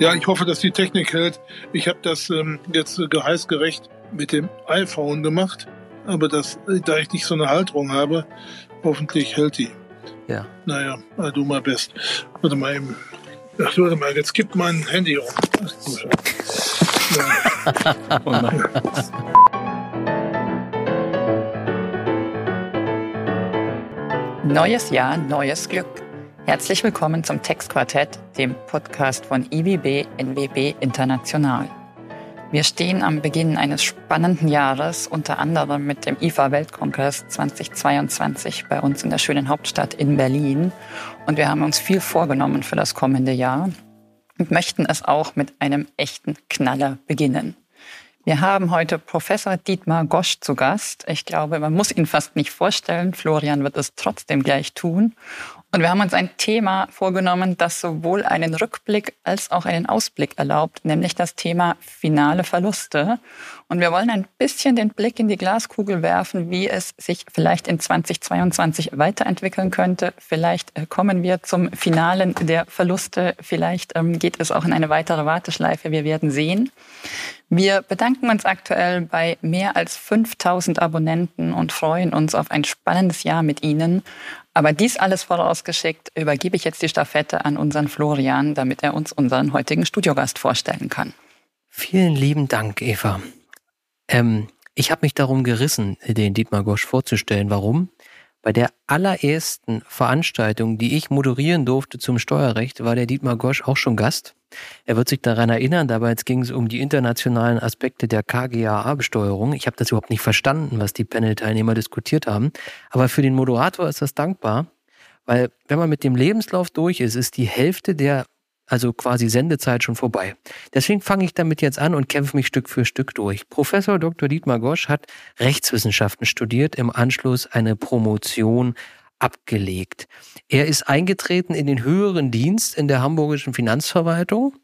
Ja, ich hoffe, dass die Technik hält. Ich habe das ähm, jetzt äh, geheißgerecht mit dem iPhone gemacht, aber das, äh, da ich nicht so eine Halterung habe, hoffentlich hält die. Ja. Naja, du mal best. Warte mal eben. Ach, warte mal, jetzt gibt mein Handy um. Ach, ja. oh nein. Neues Jahr, neues Glück. Herzlich willkommen zum Textquartett, dem Podcast von IWB NWB International. Wir stehen am Beginn eines spannenden Jahres, unter anderem mit dem IFA Weltkongress 2022 bei uns in der schönen Hauptstadt in Berlin. Und wir haben uns viel vorgenommen für das kommende Jahr und möchten es auch mit einem echten Knaller beginnen. Wir haben heute Professor Dietmar Gosch zu Gast. Ich glaube, man muss ihn fast nicht vorstellen. Florian wird es trotzdem gleich tun. Und wir haben uns ein Thema vorgenommen, das sowohl einen Rückblick als auch einen Ausblick erlaubt, nämlich das Thema finale Verluste. Und wir wollen ein bisschen den Blick in die Glaskugel werfen, wie es sich vielleicht in 2022 weiterentwickeln könnte. Vielleicht äh, kommen wir zum Finalen der Verluste. Vielleicht ähm, geht es auch in eine weitere Warteschleife. Wir werden sehen. Wir bedanken uns aktuell bei mehr als 5000 Abonnenten und freuen uns auf ein spannendes Jahr mit Ihnen. Aber dies alles vorausgeschickt, übergebe ich jetzt die Staffette an unseren Florian, damit er uns unseren heutigen Studiogast vorstellen kann. Vielen lieben Dank, Eva. Ähm, ich habe mich darum gerissen, den Dietmar Gosch vorzustellen. Warum? Bei der allerersten Veranstaltung, die ich moderieren durfte zum Steuerrecht, war der Dietmar Gosch auch schon Gast. Er wird sich daran erinnern, dabei ging es um die internationalen Aspekte der KGAA-Besteuerung. Ich habe das überhaupt nicht verstanden, was die Panel-Teilnehmer diskutiert haben. Aber für den Moderator ist das dankbar, weil wenn man mit dem Lebenslauf durch ist, ist die Hälfte der also quasi Sendezeit schon vorbei. Deswegen fange ich damit jetzt an und kämpfe mich Stück für Stück durch. Professor Dr. Dietmar Gosch hat Rechtswissenschaften studiert, im Anschluss eine Promotion abgelegt. Er ist eingetreten in den höheren Dienst in der hamburgischen Finanzverwaltung,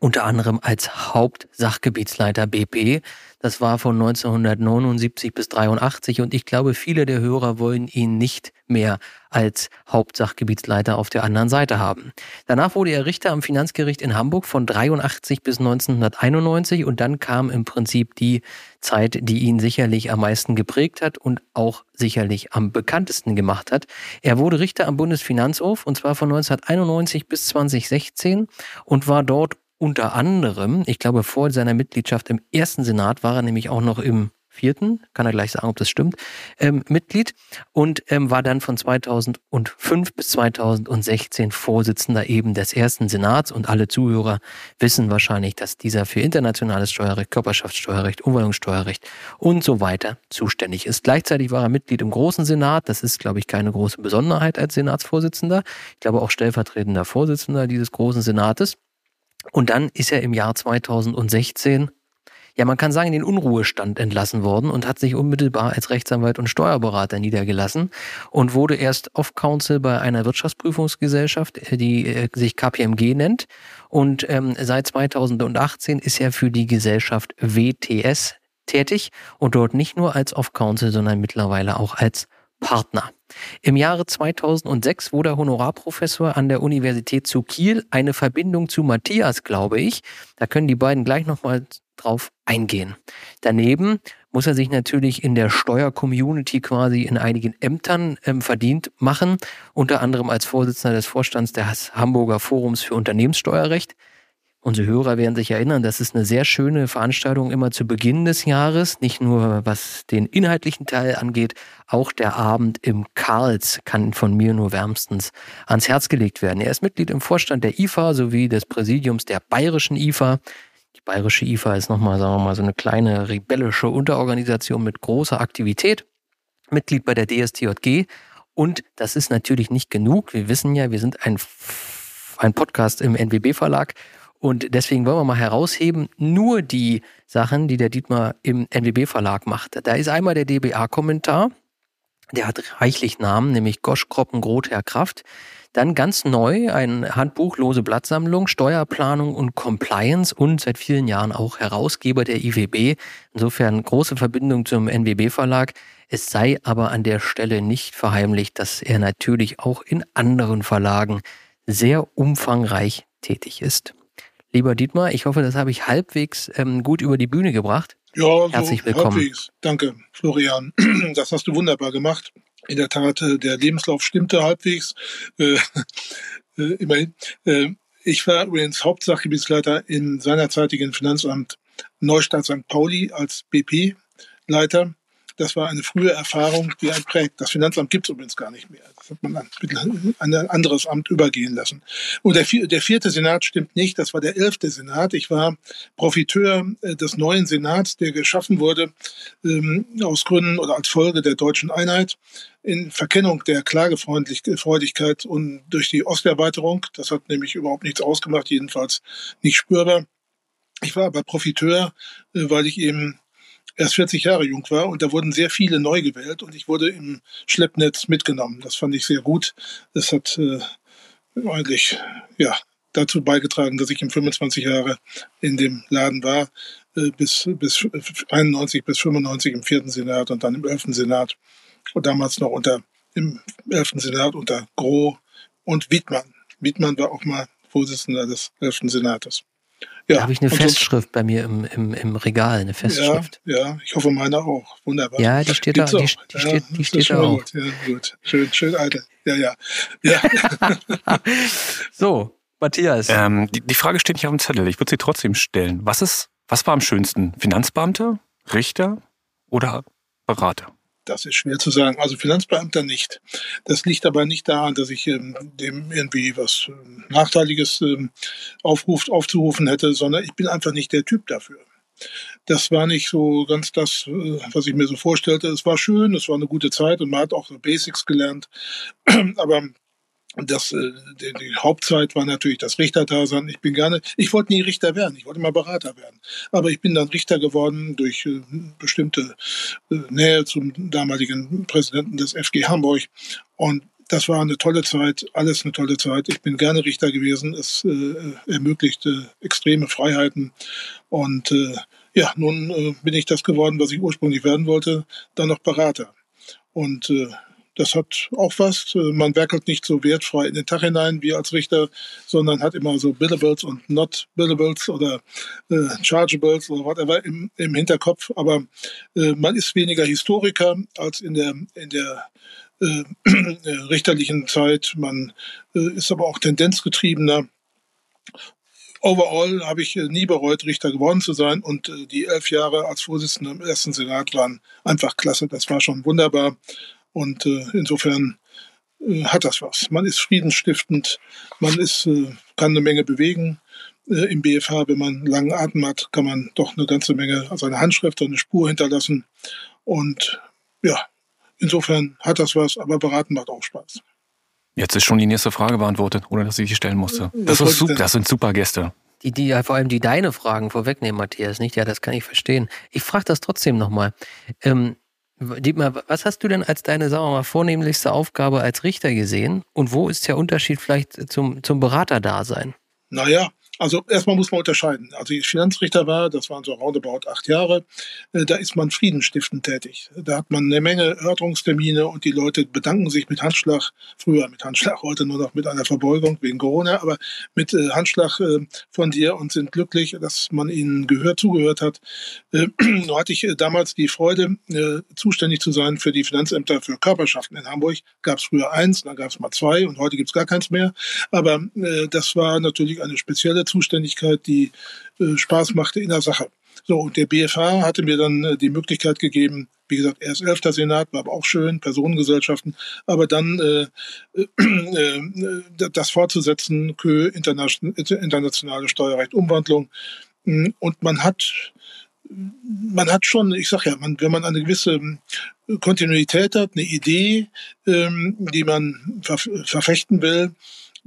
unter anderem als Hauptsachgebietsleiter BP. Das war von 1979 bis 83 und ich glaube, viele der Hörer wollen ihn nicht mehr als Hauptsachgebietsleiter auf der anderen Seite haben. Danach wurde er Richter am Finanzgericht in Hamburg von 83 bis 1991 und dann kam im Prinzip die Zeit, die ihn sicherlich am meisten geprägt hat und auch sicherlich am bekanntesten gemacht hat. Er wurde Richter am Bundesfinanzhof und zwar von 1991 bis 2016 und war dort unter anderem, ich glaube, vor seiner Mitgliedschaft im ersten Senat war er nämlich auch noch im vierten, kann er gleich sagen, ob das stimmt, ähm, Mitglied und ähm, war dann von 2005 bis 2016 Vorsitzender eben des ersten Senats. Und alle Zuhörer wissen wahrscheinlich, dass dieser für internationales Steuerrecht, Körperschaftssteuerrecht, Umwandlungssteuerrecht und so weiter zuständig ist. Gleichzeitig war er Mitglied im Großen Senat, das ist, glaube ich, keine große Besonderheit als Senatsvorsitzender, ich glaube auch stellvertretender Vorsitzender dieses Großen Senates. Und dann ist er im Jahr 2016 ja, man kann sagen, in den Unruhestand entlassen worden und hat sich unmittelbar als Rechtsanwalt und Steuerberater niedergelassen und wurde erst Off-Counsel bei einer Wirtschaftsprüfungsgesellschaft, äh, die äh, sich KPMG nennt. Und ähm, seit 2018 ist er für die Gesellschaft WTS tätig und dort nicht nur als Off-Counsel, sondern mittlerweile auch als Partner. Im Jahre 2006 wurde er Honorarprofessor an der Universität zu Kiel. Eine Verbindung zu Matthias, glaube ich. Da können die beiden gleich nochmal drauf eingehen. Daneben muss er sich natürlich in der Steuercommunity quasi in einigen Ämtern ähm, verdient machen, unter anderem als Vorsitzender des Vorstands des Hamburger Forums für Unternehmenssteuerrecht. Unsere Hörer werden sich erinnern, das ist eine sehr schöne Veranstaltung immer zu Beginn des Jahres. Nicht nur was den inhaltlichen Teil angeht, auch der Abend im Karls kann von mir nur wärmstens ans Herz gelegt werden. Er ist Mitglied im Vorstand der IFA sowie des Präsidiums der bayerischen IFA. Die bayerische IFA ist nochmal, sagen wir mal, so eine kleine rebellische Unterorganisation mit großer Aktivität. Mitglied bei der DSTJG. Und das ist natürlich nicht genug. Wir wissen ja, wir sind ein, ein Podcast im NWB-Verlag und deswegen wollen wir mal herausheben, nur die Sachen, die der Dietmar im NWB-Verlag macht. Da ist einmal der DBA-Kommentar, der hat reichlich Namen, nämlich Gosch, Kroppen, Groth, Herr Kraft. Dann ganz neu ein Handbuch Lose Blattsammlung, Steuerplanung und Compliance und seit vielen Jahren auch Herausgeber der IWB. Insofern große Verbindung zum NWB-Verlag. Es sei aber an der Stelle nicht verheimlicht, dass er natürlich auch in anderen Verlagen sehr umfangreich tätig ist. Lieber Dietmar, ich hoffe, das habe ich halbwegs ähm, gut über die Bühne gebracht. Ja, Herzlich so willkommen. halbwegs. Danke, Florian. Das hast du wunderbar gemacht. In der Tat, äh, der Lebenslauf stimmte halbwegs. Äh, äh, immerhin. Äh, ich war übrigens Hauptsachgebietsleiter im seinerzeitigen Finanzamt Neustadt St. Pauli als BP-Leiter. Das war eine frühe Erfahrung, die einen prägt. Das Finanzamt gibt es übrigens gar nicht mehr. Das hat man an ein anderes Amt übergehen lassen. Und der, der vierte Senat stimmt nicht. Das war der elfte Senat. Ich war Profiteur äh, des neuen Senats, der geschaffen wurde ähm, aus Gründen oder als Folge der deutschen Einheit in Verkennung der Klagefreudigkeit und durch die Osterweiterung. Das hat nämlich überhaupt nichts ausgemacht, jedenfalls nicht spürbar. Ich war aber Profiteur, äh, weil ich eben erst 40 Jahre jung war und da wurden sehr viele neu gewählt und ich wurde im Schleppnetz mitgenommen. Das fand ich sehr gut. Das hat äh, eigentlich ja dazu beigetragen, dass ich im 25 Jahre in dem Laden war, äh, bis, bis 91 bis 95 im vierten Senat und dann im elften Senat und damals noch unter im elften Senat unter Groh und Wittmann. Wittmann war auch mal Vorsitzender des elften Senates. Ja, da habe ich eine Festschrift so, bei mir im, im, im Regal, eine Festschrift. Ja, ja, ich hoffe meine auch. Wunderbar. Ja, die steht Gibt's da, die, die, ja, steht, die steht da auch. Gut. Ja, gut. Schön, schön, alte. Ja, ja. ja. so, Matthias. Ähm, die, die Frage steht nicht auf dem Zettel. Ich würde sie trotzdem stellen. Was ist, was war am schönsten? Finanzbeamte, Richter oder Berater? Das ist schwer zu sagen. Also Finanzbeamter nicht. Das liegt aber nicht daran, dass ich ähm, dem irgendwie was äh, Nachteiliges ähm, aufruft, aufzurufen hätte, sondern ich bin einfach nicht der Typ dafür. Das war nicht so ganz das, äh, was ich mir so vorstellte. Es war schön, es war eine gute Zeit und man hat auch so Basics gelernt. aber das, äh, die, die, Hauptzeit war natürlich das Richterdasein. Ich bin gerne, ich wollte nie Richter werden, ich wollte mal Berater werden. Aber ich bin dann Richter geworden durch äh, bestimmte äh, Nähe zum damaligen Präsidenten des FG Hamburg. Und das war eine tolle Zeit, alles eine tolle Zeit. Ich bin gerne Richter gewesen. Es äh, ermöglichte extreme Freiheiten. Und äh, ja, nun äh, bin ich das geworden, was ich ursprünglich werden wollte, dann noch Berater. Und äh, das hat auch was. Man werkelt nicht so wertfrei in den Tag hinein wie als Richter, sondern hat immer so Billables und Not Billables oder äh, Chargeables oder whatever im, im Hinterkopf. Aber äh, man ist weniger Historiker als in der, in der äh, richterlichen Zeit. Man äh, ist aber auch tendenzgetriebener. Overall habe ich äh, nie bereut, Richter geworden zu sein und äh, die elf Jahre als Vorsitzender im ersten Senat waren einfach klasse. Das war schon wunderbar. Und äh, insofern äh, hat das was. Man ist friedensstiftend, man ist, äh, kann eine Menge bewegen. Äh, Im BFH, wenn man einen langen Atem hat, kann man doch eine ganze Menge, also eine Handschrift, eine Spur hinterlassen. Und ja, insofern hat das was, aber beraten macht auch Spaß. Jetzt ist schon die nächste Frage beantwortet, ohne dass ich die stellen musste. Das, ist super, das sind super Gäste. Die, die ja vor allem die deine Fragen vorwegnehmen, Matthias, nicht? Ja, das kann ich verstehen. Ich frage das trotzdem nochmal. Ähm, Dietmar, was hast du denn als deine, sagen wir mal, vornehmlichste Aufgabe als Richter gesehen? Und wo ist der Unterschied vielleicht zum, zum Beraterdasein? Naja, also erstmal muss man unterscheiden. Also ich Finanzrichter war, das waren so roundabout acht Jahre, äh, da ist man friedenstiftend tätig. Da hat man eine Menge Erörterungstermine und die Leute bedanken sich mit Handschlag, früher mit Handschlag, heute nur noch mit einer Verbeugung wegen Corona, aber mit äh, Handschlag äh, von dir und sind glücklich, dass man ihnen gehört, zugehört hat. Nur hatte ich damals die Freude, zuständig zu sein für die Finanzämter für Körperschaften in Hamburg. Gab es früher eins, dann gab es mal zwei und heute gibt es gar keins mehr. Aber das war natürlich eine spezielle Zuständigkeit, die äh, Spaß machte in der Sache. So, und der BFH hatte mir dann äh, die Möglichkeit gegeben, wie gesagt, erst elfter Senat, war aber auch schön, Personengesellschaften, aber dann äh, äh, äh das fortzusetzen, Kö, internationale Steuerrecht, Umwandlung. Mm, und man hat man hat schon, ich sag ja, man, wenn man eine gewisse Kontinuität hat, eine Idee, ähm, die man verfechten will,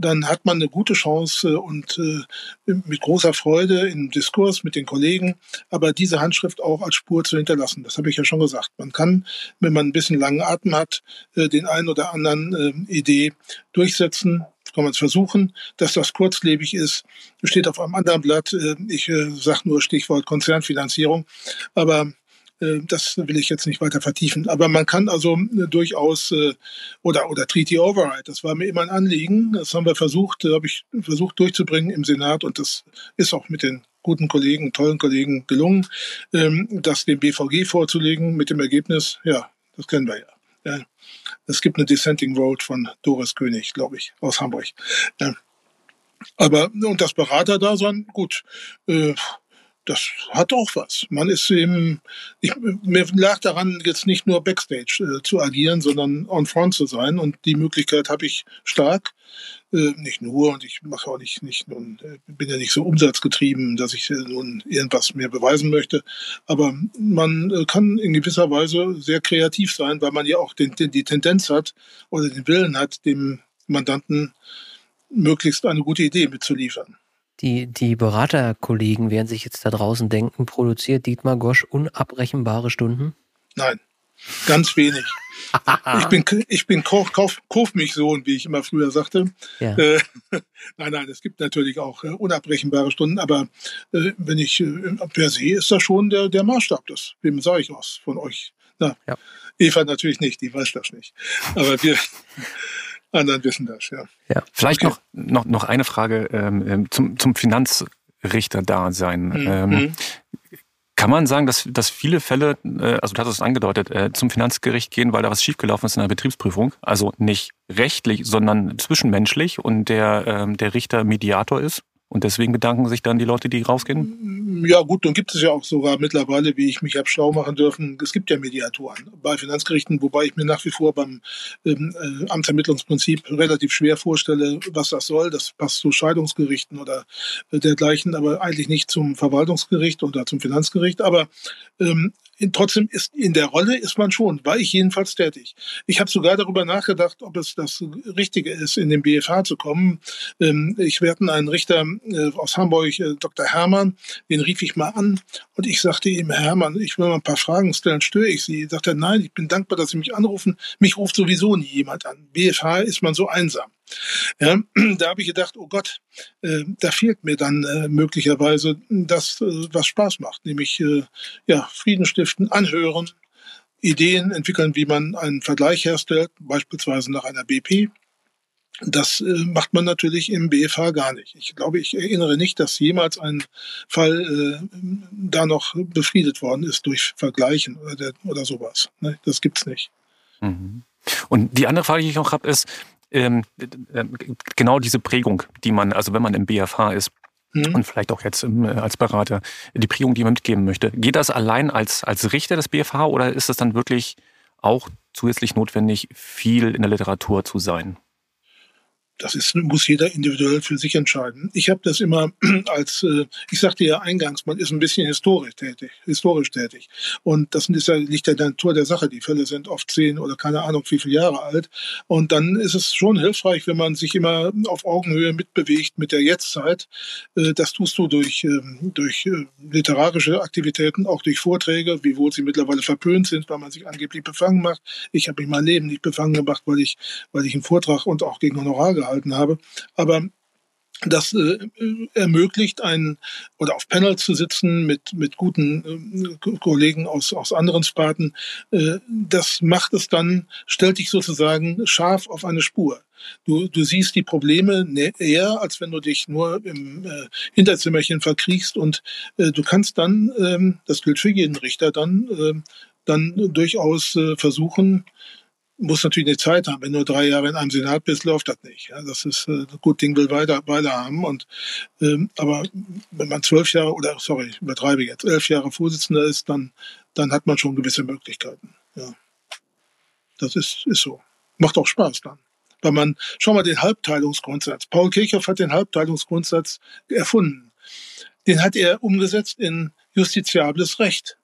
dann hat man eine gute Chance und äh, mit großer Freude im Diskurs mit den Kollegen, aber diese Handschrift auch als Spur zu hinterlassen. Das habe ich ja schon gesagt. Man kann, wenn man ein bisschen langen Atem hat, äh, den einen oder anderen äh, Idee durchsetzen. Kann man es versuchen, dass das kurzlebig ist. Steht auf einem anderen Blatt. Ich sage nur Stichwort Konzernfinanzierung. Aber das will ich jetzt nicht weiter vertiefen. Aber man kann also äh, durchaus äh, oder oder Treaty Override. Das war mir immer ein Anliegen. Das haben wir versucht, habe ich versucht durchzubringen im Senat und das ist auch mit den guten Kollegen, tollen Kollegen gelungen, ähm, das dem BVG vorzulegen mit dem Ergebnis, ja, das kennen wir ja. Es gibt eine Dissenting Road von Doris König, glaube ich, aus Hamburg. Aber, und das Berater da sein, gut, äh, das hat auch was. Man ist eben, ich, mir lag daran, jetzt nicht nur Backstage äh, zu agieren, sondern on front zu sein. Und die Möglichkeit habe ich stark. Äh, nicht nur, und ich mache auch nicht, nicht nun, äh, bin ja nicht so umsatzgetrieben, dass ich äh, nun irgendwas mehr beweisen möchte. Aber man äh, kann in gewisser Weise sehr kreativ sein, weil man ja auch den, den, die Tendenz hat oder den Willen hat, dem Mandanten möglichst eine gute Idee mitzuliefern. Die, die Beraterkollegen werden sich jetzt da draußen denken, produziert Dietmar Gosch unabrechenbare Stunden? Nein, ganz wenig. ich bin, ich bin Kauf, Kauf, Kaufmilchsohn, wie ich immer früher sagte. Ja. Äh, nein, nein, es gibt natürlich auch äh, unabrechenbare Stunden, aber äh, wenn ich äh, per se ist das schon der, der Maßstab. Das, wem sage ich was von euch? Na, ja. Eva natürlich nicht, die weiß das nicht. Aber wir, anderen wissen das, ja. ja. Vielleicht okay. noch, noch, noch eine Frage ähm, ähm zum, zum Finanzrichter-Dasein. Mhm. Ähm, mhm. kann man sagen, dass, dass viele Fälle, äh, also du hast es angedeutet, äh, zum Finanzgericht gehen, weil da was schiefgelaufen ist in der Betriebsprüfung? Also nicht rechtlich, sondern zwischenmenschlich und der, ähm, der Richter Mediator ist? Und deswegen bedanken sich dann die Leute, die rausgehen? Ja gut, dann gibt es ja auch sogar mittlerweile, wie ich mich habe schlau machen dürfen, es gibt ja Mediatoren bei Finanzgerichten, wobei ich mir nach wie vor beim ähm, äh, Amtsermittlungsprinzip relativ schwer vorstelle, was das soll. Das passt zu Scheidungsgerichten oder äh, dergleichen, aber eigentlich nicht zum Verwaltungsgericht oder zum Finanzgericht. Aber ähm, trotzdem ist in der Rolle ist man schon, war ich jedenfalls tätig. Ich habe sogar darüber nachgedacht, ob es das Richtige ist, in den BFH zu kommen. Ähm, ich werde einen Richter äh, aus Hamburg, äh, Dr. Hermann, den rief ich mal an und ich sagte ihm, Herr Hermann, ich will mal ein paar Fragen stellen, störe ich Sie? Er, nein, ich bin dankbar, dass Sie mich anrufen. Mich ruft sowieso nie jemand an. BFH ist man so einsam. Ja, da habe ich gedacht, oh Gott, äh, da fehlt mir dann äh, möglicherweise das, äh, was Spaß macht, nämlich äh, ja, Frieden stiften, anhören, Ideen entwickeln, wie man einen Vergleich herstellt, beispielsweise nach einer BP. Das äh, macht man natürlich im BFH gar nicht. Ich glaube, ich erinnere nicht, dass jemals ein Fall äh, da noch befriedet worden ist durch Vergleichen oder, oder sowas. Ne? Das gibt's nicht. Mhm. Und die andere Frage, die ich noch habe, ist, ähm, äh, genau diese Prägung, die man, also wenn man im BFH ist, mhm. und vielleicht auch jetzt im, äh, als Berater, die Prägung, die man mitgeben möchte. Geht das allein als, als Richter des BFH oder ist es dann wirklich auch zusätzlich notwendig, viel in der Literatur zu sein? Das ist, muss jeder individuell für sich entscheiden. Ich habe das immer als, äh, ich sagte ja eingangs, man ist ein bisschen historisch tätig, historisch tätig. Und das ist ja, ja der Natur der Sache. Die Fälle sind oft zehn oder keine Ahnung wie viele Jahre alt. Und dann ist es schon hilfreich, wenn man sich immer auf Augenhöhe mitbewegt mit der Jetztzeit. Äh, das tust du durch, ähm, durch äh, literarische Aktivitäten, auch durch Vorträge, wiewohl sie mittlerweile verpönt sind, weil man sich angeblich befangen macht. Ich habe mich mein Leben nicht befangen gemacht, weil ich, weil ich einen Vortrag und auch gegen Honorar gehalten habe. Aber das äh, ermöglicht einen oder auf Panels zu sitzen mit mit guten äh, Kollegen aus aus anderen Sparten. Äh, das macht es dann stellt dich sozusagen scharf auf eine Spur. Du, du siehst die Probleme eher, als wenn du dich nur im äh, Hinterzimmerchen verkriechst und äh, du kannst dann, ähm, das gilt für jeden Richter, dann, äh, dann durchaus äh, versuchen, muss natürlich eine Zeit haben. Wenn du drei Jahre in einem Senat bist, läuft das nicht. Ja, das ist äh, gut Ding will weiter, weiter haben. Und ähm, aber wenn man zwölf Jahre oder sorry, übertreibe jetzt, elf Jahre Vorsitzender ist, dann dann hat man schon gewisse Möglichkeiten. Ja, das ist ist so. Macht auch Spaß dann. Weil man, schau mal den Halbteilungsgrundsatz. Paul Kirchhoff hat den Halbteilungsgrundsatz erfunden. Den hat er umgesetzt in justiziables Recht.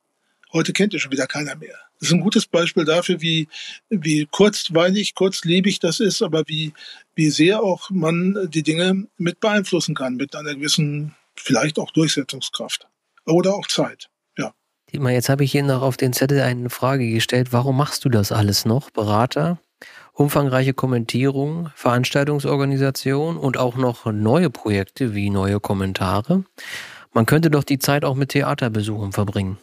Heute kennt ihr schon wieder keiner mehr. Das ist ein gutes Beispiel dafür, wie, wie kurzweilig, kurzlebig das ist, aber wie, wie sehr auch man die Dinge mit beeinflussen kann, mit einer gewissen, vielleicht auch Durchsetzungskraft. Oder auch Zeit. Ja. Dietmar, jetzt habe ich hier noch auf den Zettel eine Frage gestellt. Warum machst du das alles noch? Berater, umfangreiche Kommentierung, Veranstaltungsorganisation und auch noch neue Projekte wie neue Kommentare. Man könnte doch die Zeit auch mit Theaterbesuchen verbringen.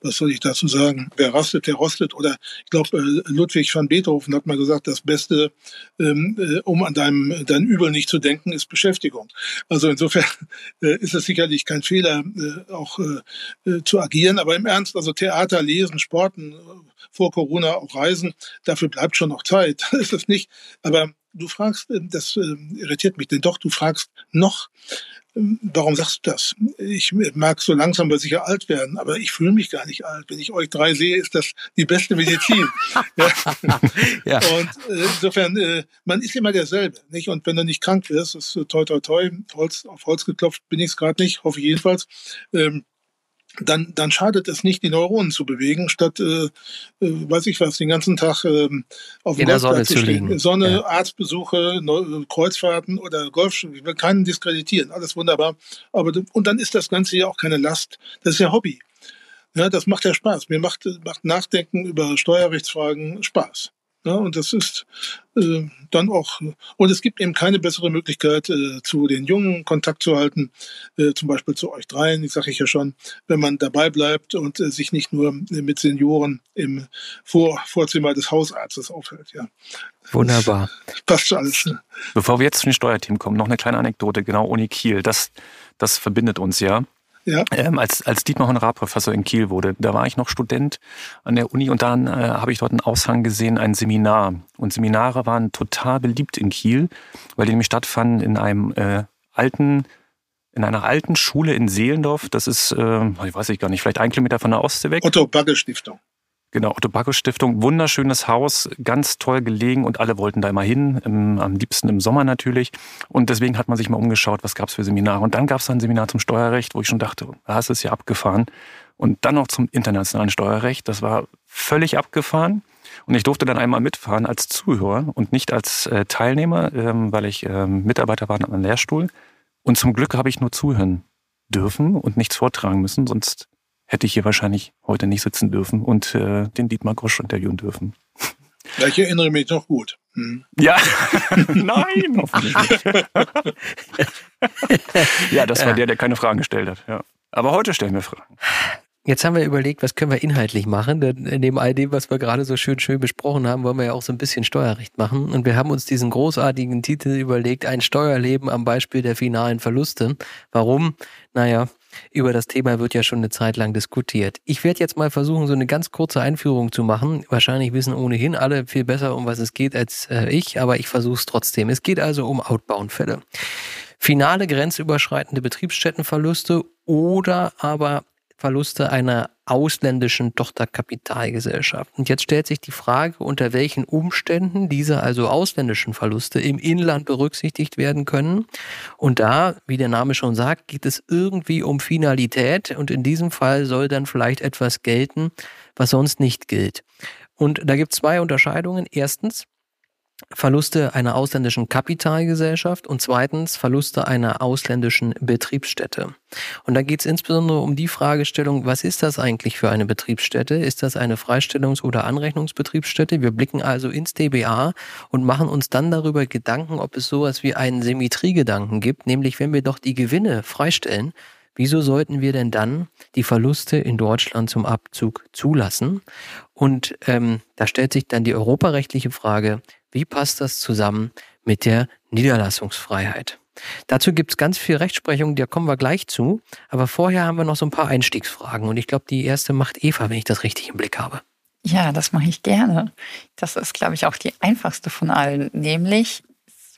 Was soll ich dazu sagen? Wer rastet, der rostet. Oder ich glaube, äh, Ludwig van Beethoven hat mal gesagt, das Beste, ähm, äh, um an deinem dein Übel nicht zu denken, ist Beschäftigung. Also insofern äh, ist es sicherlich kein Fehler, auch zu agieren. Aber im Ernst, also Theater, Lesen, Sporten, vor Corona auch Reisen, dafür bleibt schon noch Zeit. Das ist es nicht. Aber du fragst, das irritiert mich, denn doch, du fragst noch, Warum sagst du das? Ich mag so langsam aber sicher alt werden, aber ich fühle mich gar nicht alt. Wenn ich euch drei sehe, ist das die beste Medizin. ja. ja. Und äh, insofern, äh, man ist immer derselbe, nicht? Und wenn du nicht krank wirst, ist toi toi toi, Holz, auf Holz geklopft bin ich es gerade nicht, hoffe ich jedenfalls. Ähm, dann, dann schadet es nicht, die Neuronen zu bewegen, statt, äh, äh, weiß ich was, den ganzen Tag äh, auf dem Sonne zu liegen. Sonne, ja. Arztbesuche, Neu Kreuzfahrten oder Golf. Ich will keinen diskreditieren, alles wunderbar. Aber und dann ist das Ganze ja auch keine Last. Das ist ja Hobby. Ja, das macht ja Spaß. Mir macht, macht Nachdenken über Steuerrechtsfragen Spaß. Ja, und das ist äh, dann auch, und es gibt eben keine bessere Möglichkeit, äh, zu den Jungen Kontakt zu halten, äh, zum Beispiel zu euch dreien, ich sage ich ja schon, wenn man dabei bleibt und äh, sich nicht nur mit Senioren im Vor Vorzimmer des Hausarztes aufhält. Ja. Wunderbar. Das passt schon alles. Ne? Bevor wir jetzt zu den Steuerteam kommen, noch eine kleine Anekdote, genau Uni Kiel. Das, das verbindet uns ja. Ja. Ähm, als, als Dietmar Honorarprofessor in Kiel wurde, da war ich noch Student an der Uni und dann äh, habe ich dort einen Aushang gesehen, ein Seminar. Und Seminare waren total beliebt in Kiel, weil die nämlich stattfanden in einem äh, alten, in einer alten Schule in Seelendorf. Das ist, äh, ich weiß ich gar nicht, vielleicht ein Kilometer von der Ostsee weg. Otto Bagge Stiftung. Genau, Otto Bacchus Stiftung, wunderschönes Haus, ganz toll gelegen und alle wollten da immer hin, im, am liebsten im Sommer natürlich. Und deswegen hat man sich mal umgeschaut, was gab's für Seminare. Und dann gab's ein Seminar zum Steuerrecht, wo ich schon dachte, da ist ja abgefahren. Und dann noch zum internationalen Steuerrecht, das war völlig abgefahren. Und ich durfte dann einmal mitfahren als Zuhörer und nicht als äh, Teilnehmer, ähm, weil ich ähm, Mitarbeiter war an einem Lehrstuhl. Und zum Glück habe ich nur zuhören dürfen und nichts vortragen müssen, sonst hätte ich hier wahrscheinlich heute nicht sitzen dürfen und äh, den Dietmar Grosch interviewen dürfen. Ja, ich erinnere mich noch gut. Hm. Ja, nein, hoffentlich nicht. ja, das war ja. der, der keine Fragen gestellt hat. Ja. Aber heute stellen wir Fragen. Jetzt haben wir überlegt, was können wir inhaltlich machen? Denn neben all dem, was wir gerade so schön schön besprochen haben, wollen wir ja auch so ein bisschen Steuerrecht machen. Und wir haben uns diesen großartigen Titel überlegt, ein Steuerleben am Beispiel der finalen Verluste. Warum? Naja, über das Thema wird ja schon eine Zeit lang diskutiert. Ich werde jetzt mal versuchen, so eine ganz kurze Einführung zu machen. Wahrscheinlich wissen ohnehin alle viel besser, um was es geht als äh, ich, aber ich versuche es trotzdem. Es geht also um Outbound-Fälle. Finale grenzüberschreitende Betriebsstättenverluste oder aber Verluste einer ausländischen Tochterkapitalgesellschaft. Und jetzt stellt sich die Frage, unter welchen Umständen diese also ausländischen Verluste im Inland berücksichtigt werden können. Und da, wie der Name schon sagt, geht es irgendwie um Finalität und in diesem Fall soll dann vielleicht etwas gelten, was sonst nicht gilt. Und da gibt es zwei Unterscheidungen. Erstens, Verluste einer ausländischen Kapitalgesellschaft und zweitens Verluste einer ausländischen Betriebsstätte. Und da geht es insbesondere um die Fragestellung, was ist das eigentlich für eine Betriebsstätte? Ist das eine Freistellungs- oder Anrechnungsbetriebsstätte? Wir blicken also ins DBA und machen uns dann darüber Gedanken, ob es sowas wie einen Symmetriegedanken gibt, nämlich wenn wir doch die Gewinne freistellen, Wieso sollten wir denn dann die Verluste in Deutschland zum Abzug zulassen? Und ähm, da stellt sich dann die europarechtliche Frage, wie passt das zusammen mit der Niederlassungsfreiheit? Dazu gibt es ganz viel Rechtsprechung, da kommen wir gleich zu. Aber vorher haben wir noch so ein paar Einstiegsfragen. Und ich glaube, die erste macht Eva, wenn ich das richtig im Blick habe. Ja, das mache ich gerne. Das ist, glaube ich, auch die einfachste von allen. Nämlich,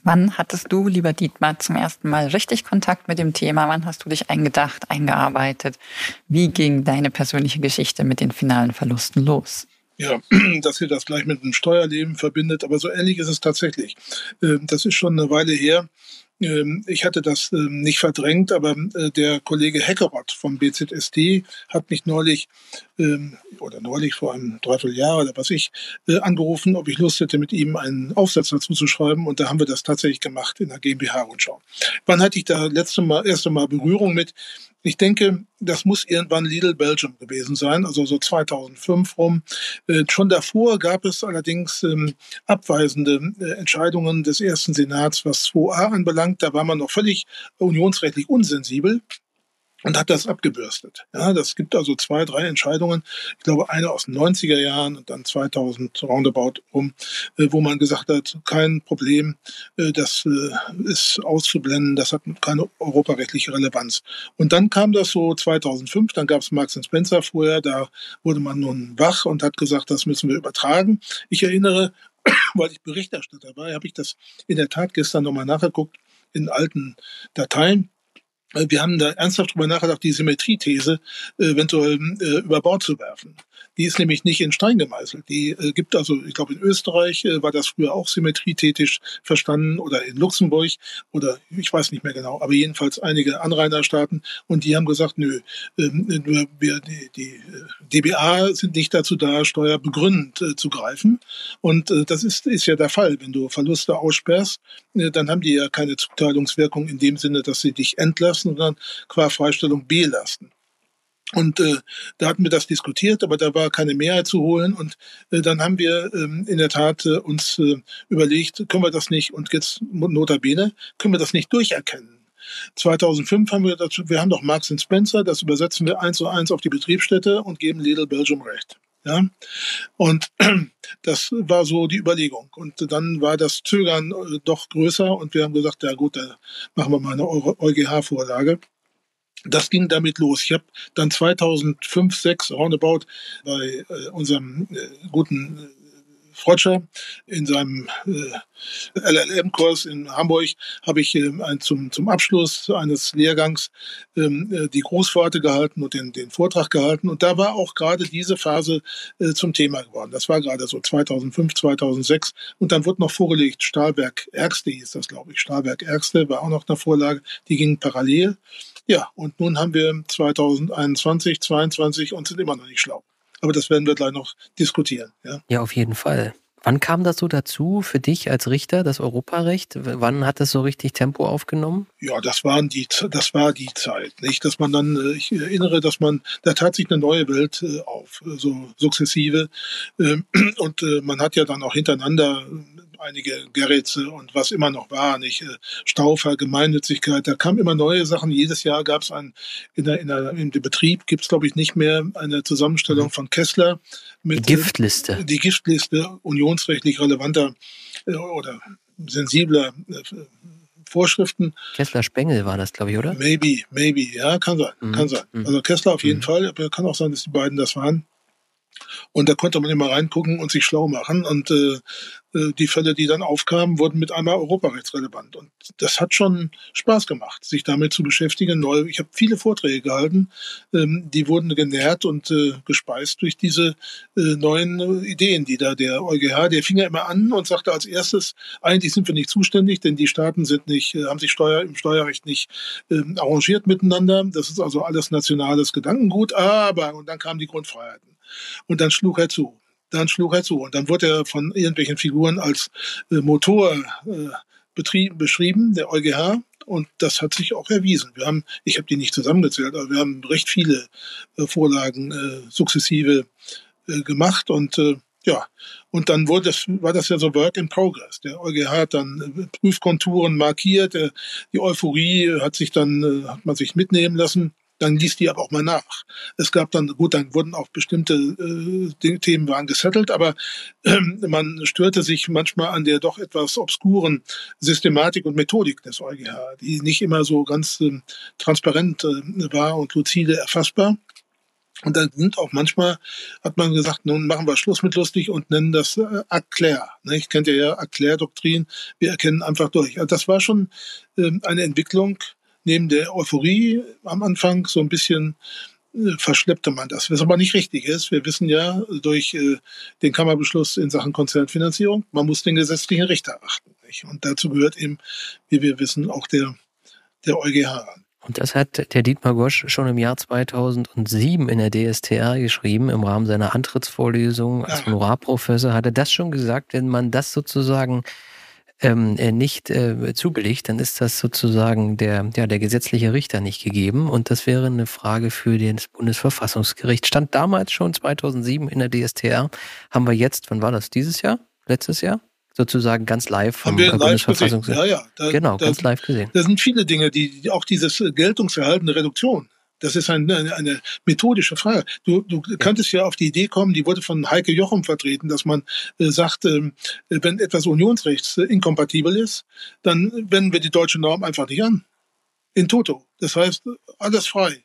wann hattest du, lieber Dietmar, zum ersten Mal richtig Kontakt mit dem Thema? Wann hast du dich eingedacht, eingearbeitet? Wie ging deine persönliche Geschichte mit den finalen Verlusten los? Ja, dass ihr das gleich mit dem Steuerleben verbindet, aber so ähnlich ist es tatsächlich. Ähm, das ist schon eine Weile her. Ähm, ich hatte das ähm, nicht verdrängt, aber äh, der Kollege Heckerott vom BZSD hat mich neulich oder neulich vor einem Dreivierteljahr oder was ich äh, angerufen, ob ich Lust hätte, mit ihm einen Aufsatz dazu zu schreiben. Und da haben wir das tatsächlich gemacht in der GmbH-Rundschau. Wann hatte ich da letzte Mal, erste Mal Berührung mit? Ich denke, das muss irgendwann Lidl Belgium gewesen sein, also so 2005 rum. Äh, schon davor gab es allerdings ähm, abweisende äh, Entscheidungen des ersten Senats, was 2a anbelangt. Da war man noch völlig unionsrechtlich unsensibel. Und hat das abgebürstet. Ja, das gibt also zwei, drei Entscheidungen. Ich glaube, eine aus den 90er Jahren und dann 2000 roundabout um, äh, wo man gesagt hat, kein Problem, äh, das äh, ist auszublenden, das hat keine europarechtliche Relevanz. Und dann kam das so 2005, dann gab es Marks Spencer vorher, da wurde man nun wach und hat gesagt, das müssen wir übertragen. Ich erinnere, weil ich Berichterstatter war, habe ich das in der Tat gestern nochmal nachgeguckt in alten Dateien wir haben da ernsthaft drüber nachgedacht, die Symmetriethese äh, eventuell äh, über Bord zu werfen. Die ist nämlich nicht in Stein gemeißelt. Die äh, gibt also, ich glaube, in Österreich äh, war das früher auch symmetrietätig verstanden oder in Luxemburg oder ich weiß nicht mehr genau, aber jedenfalls einige Anrainerstaaten und die haben gesagt, nö, äh, nur wir, die, die äh, DBA sind nicht dazu da, steuerbegründend äh, zu greifen. Und äh, das ist, ist ja der Fall. Wenn du Verluste aussperrst, dann haben die ja keine Zuteilungswirkung in dem Sinne, dass sie dich entlassen, sondern qua Freistellung belasten. Und äh, da hatten wir das diskutiert, aber da war keine Mehrheit zu holen. Und äh, dann haben wir ähm, in der Tat äh, uns äh, überlegt, können wir das nicht, und jetzt notabene, können wir das nicht durcherkennen. 2005 haben wir dazu, wir haben doch Marks Spencer, das übersetzen wir eins zu eins auf die Betriebsstätte und geben Lidl Belgium Recht. Ja, und das war so die Überlegung. Und dann war das Zögern äh, doch größer und wir haben gesagt, ja gut, da machen wir mal eine EuGH-Vorlage das ging damit los. Ich habe dann 2005, 6 roundabout bei äh, unserem äh, guten äh, Frotscher in seinem äh, LLM-Kurs in Hamburg habe ich äh, ein, zum, zum Abschluss eines Lehrgangs ähm, äh, die Großworte gehalten und den, den Vortrag gehalten. Und da war auch gerade diese Phase äh, zum Thema geworden. Das war gerade so 2005, 2006. Und dann wurde noch vorgelegt, Stahlwerk Ärgste hieß das, glaube ich. Stahlwerk Ärgste war auch noch eine Vorlage. Die ging parallel. Ja, und nun haben wir 2021, 2022 und sind immer noch nicht schlau. Aber das werden wir gleich noch diskutieren. Ja, ja auf jeden Fall. Wann kam das so dazu für dich als Richter, das Europarecht? Wann hat das so richtig Tempo aufgenommen? Ja, das waren die, das war die Zeit, nicht? Dass man dann, äh, ich erinnere, dass man, da tat sich eine neue Welt äh, auf, so sukzessive. Ähm, und äh, man hat ja dann auch hintereinander einige Geräte und was immer noch war, nicht äh, Staufer, Gemeinnützigkeit, da kamen immer neue Sachen. Jedes Jahr gab es ein, in der, in der, in dem Betrieb gibt es, glaube ich, nicht mehr eine Zusammenstellung mhm. von Kessler mit die Giftliste. Die Giftliste unionsrechtlich relevanter äh, oder sensibler äh, Vorschriften. Kessler Spengel war das, glaube ich, oder? Maybe, maybe, ja, kann sein, mhm. kann sein. Also Kessler auf jeden mhm. Fall, aber kann auch sein, dass die beiden das waren. Und da konnte man immer reingucken und sich schlau machen. Und äh, äh, die Fälle, die dann aufkamen, wurden mit einmal europarechtsrelevant. Und das hat schon Spaß gemacht, sich damit zu beschäftigen. Neu, ich habe viele Vorträge gehalten, ähm, die wurden genährt und äh, gespeist durch diese äh, neuen äh, Ideen, die da der EuGH, der fing ja immer an und sagte als erstes, eigentlich sind wir nicht zuständig, denn die Staaten sind nicht, äh, haben sich Steuer, im Steuerrecht nicht ähm, arrangiert miteinander. Das ist also alles nationales Gedankengut, aber, und dann kamen die Grundfreiheiten. Und dann schlug er zu. Dann schlug er zu. Und dann wurde er von irgendwelchen Figuren als äh, Motor äh, betrieben, beschrieben, der EuGH. Und das hat sich auch erwiesen. Wir haben, ich habe die nicht zusammengezählt, aber wir haben recht viele äh, Vorlagen äh, sukzessive äh, gemacht und äh, ja, und dann wurde das, war das ja so Work in Progress. Der EuGH hat dann Prüfkonturen markiert, die Euphorie hat sich dann, hat man sich mitnehmen lassen dann liest die aber auch mal nach. Es gab dann, gut, dann wurden auch bestimmte äh, Themen waren gesettelt, aber äh, man störte sich manchmal an der doch etwas obskuren Systematik und Methodik des EuGH, die nicht immer so ganz äh, transparent war und lucide erfassbar. Und dann sind auch manchmal, hat man gesagt, nun machen wir Schluss mit lustig und nennen das äh, Erklär. Ne? Ich kennt ja ja Erklärdoktrin, wir erkennen einfach durch. Also das war schon äh, eine Entwicklung, neben der Euphorie am Anfang so ein bisschen äh, verschleppte man das, was aber nicht richtig ist. Wir wissen ja durch äh, den Kammerbeschluss in Sachen Konzernfinanzierung, man muss den gesetzlichen Richter achten. Nicht? Und dazu gehört eben, wie wir wissen, auch der, der EuGH Und das hat der Dietmar Gosch schon im Jahr 2007 in der DSTR geschrieben, im Rahmen seiner Antrittsvorlesung als Honorarprofessor, hat er das schon gesagt, wenn man das sozusagen ähm, äh, nicht äh, zubilligt, dann ist das sozusagen der, ja, der gesetzliche Richter nicht gegeben. Und das wäre eine Frage für das Bundesverfassungsgericht. Stand damals schon 2007 in der DSTR. Haben wir jetzt, wann war das? Dieses Jahr? Letztes Jahr? sozusagen ganz live vom Haben gesehen. Ja, ja. Da, genau, da, ganz live gesehen. Da sind viele Dinge, die, auch dieses geltungsverhaltene Reduktion Das ist eine, eine, methodische Frage. Du, du könntest ja auf die Idee kommen, die wurde von Heike Jochum vertreten, dass man äh, sagt, äh, wenn etwas unionsrechts äh, inkompatibel ist, dann wenden wir die deutsche Norm einfach nicht an. In toto. Das heißt, alles frei.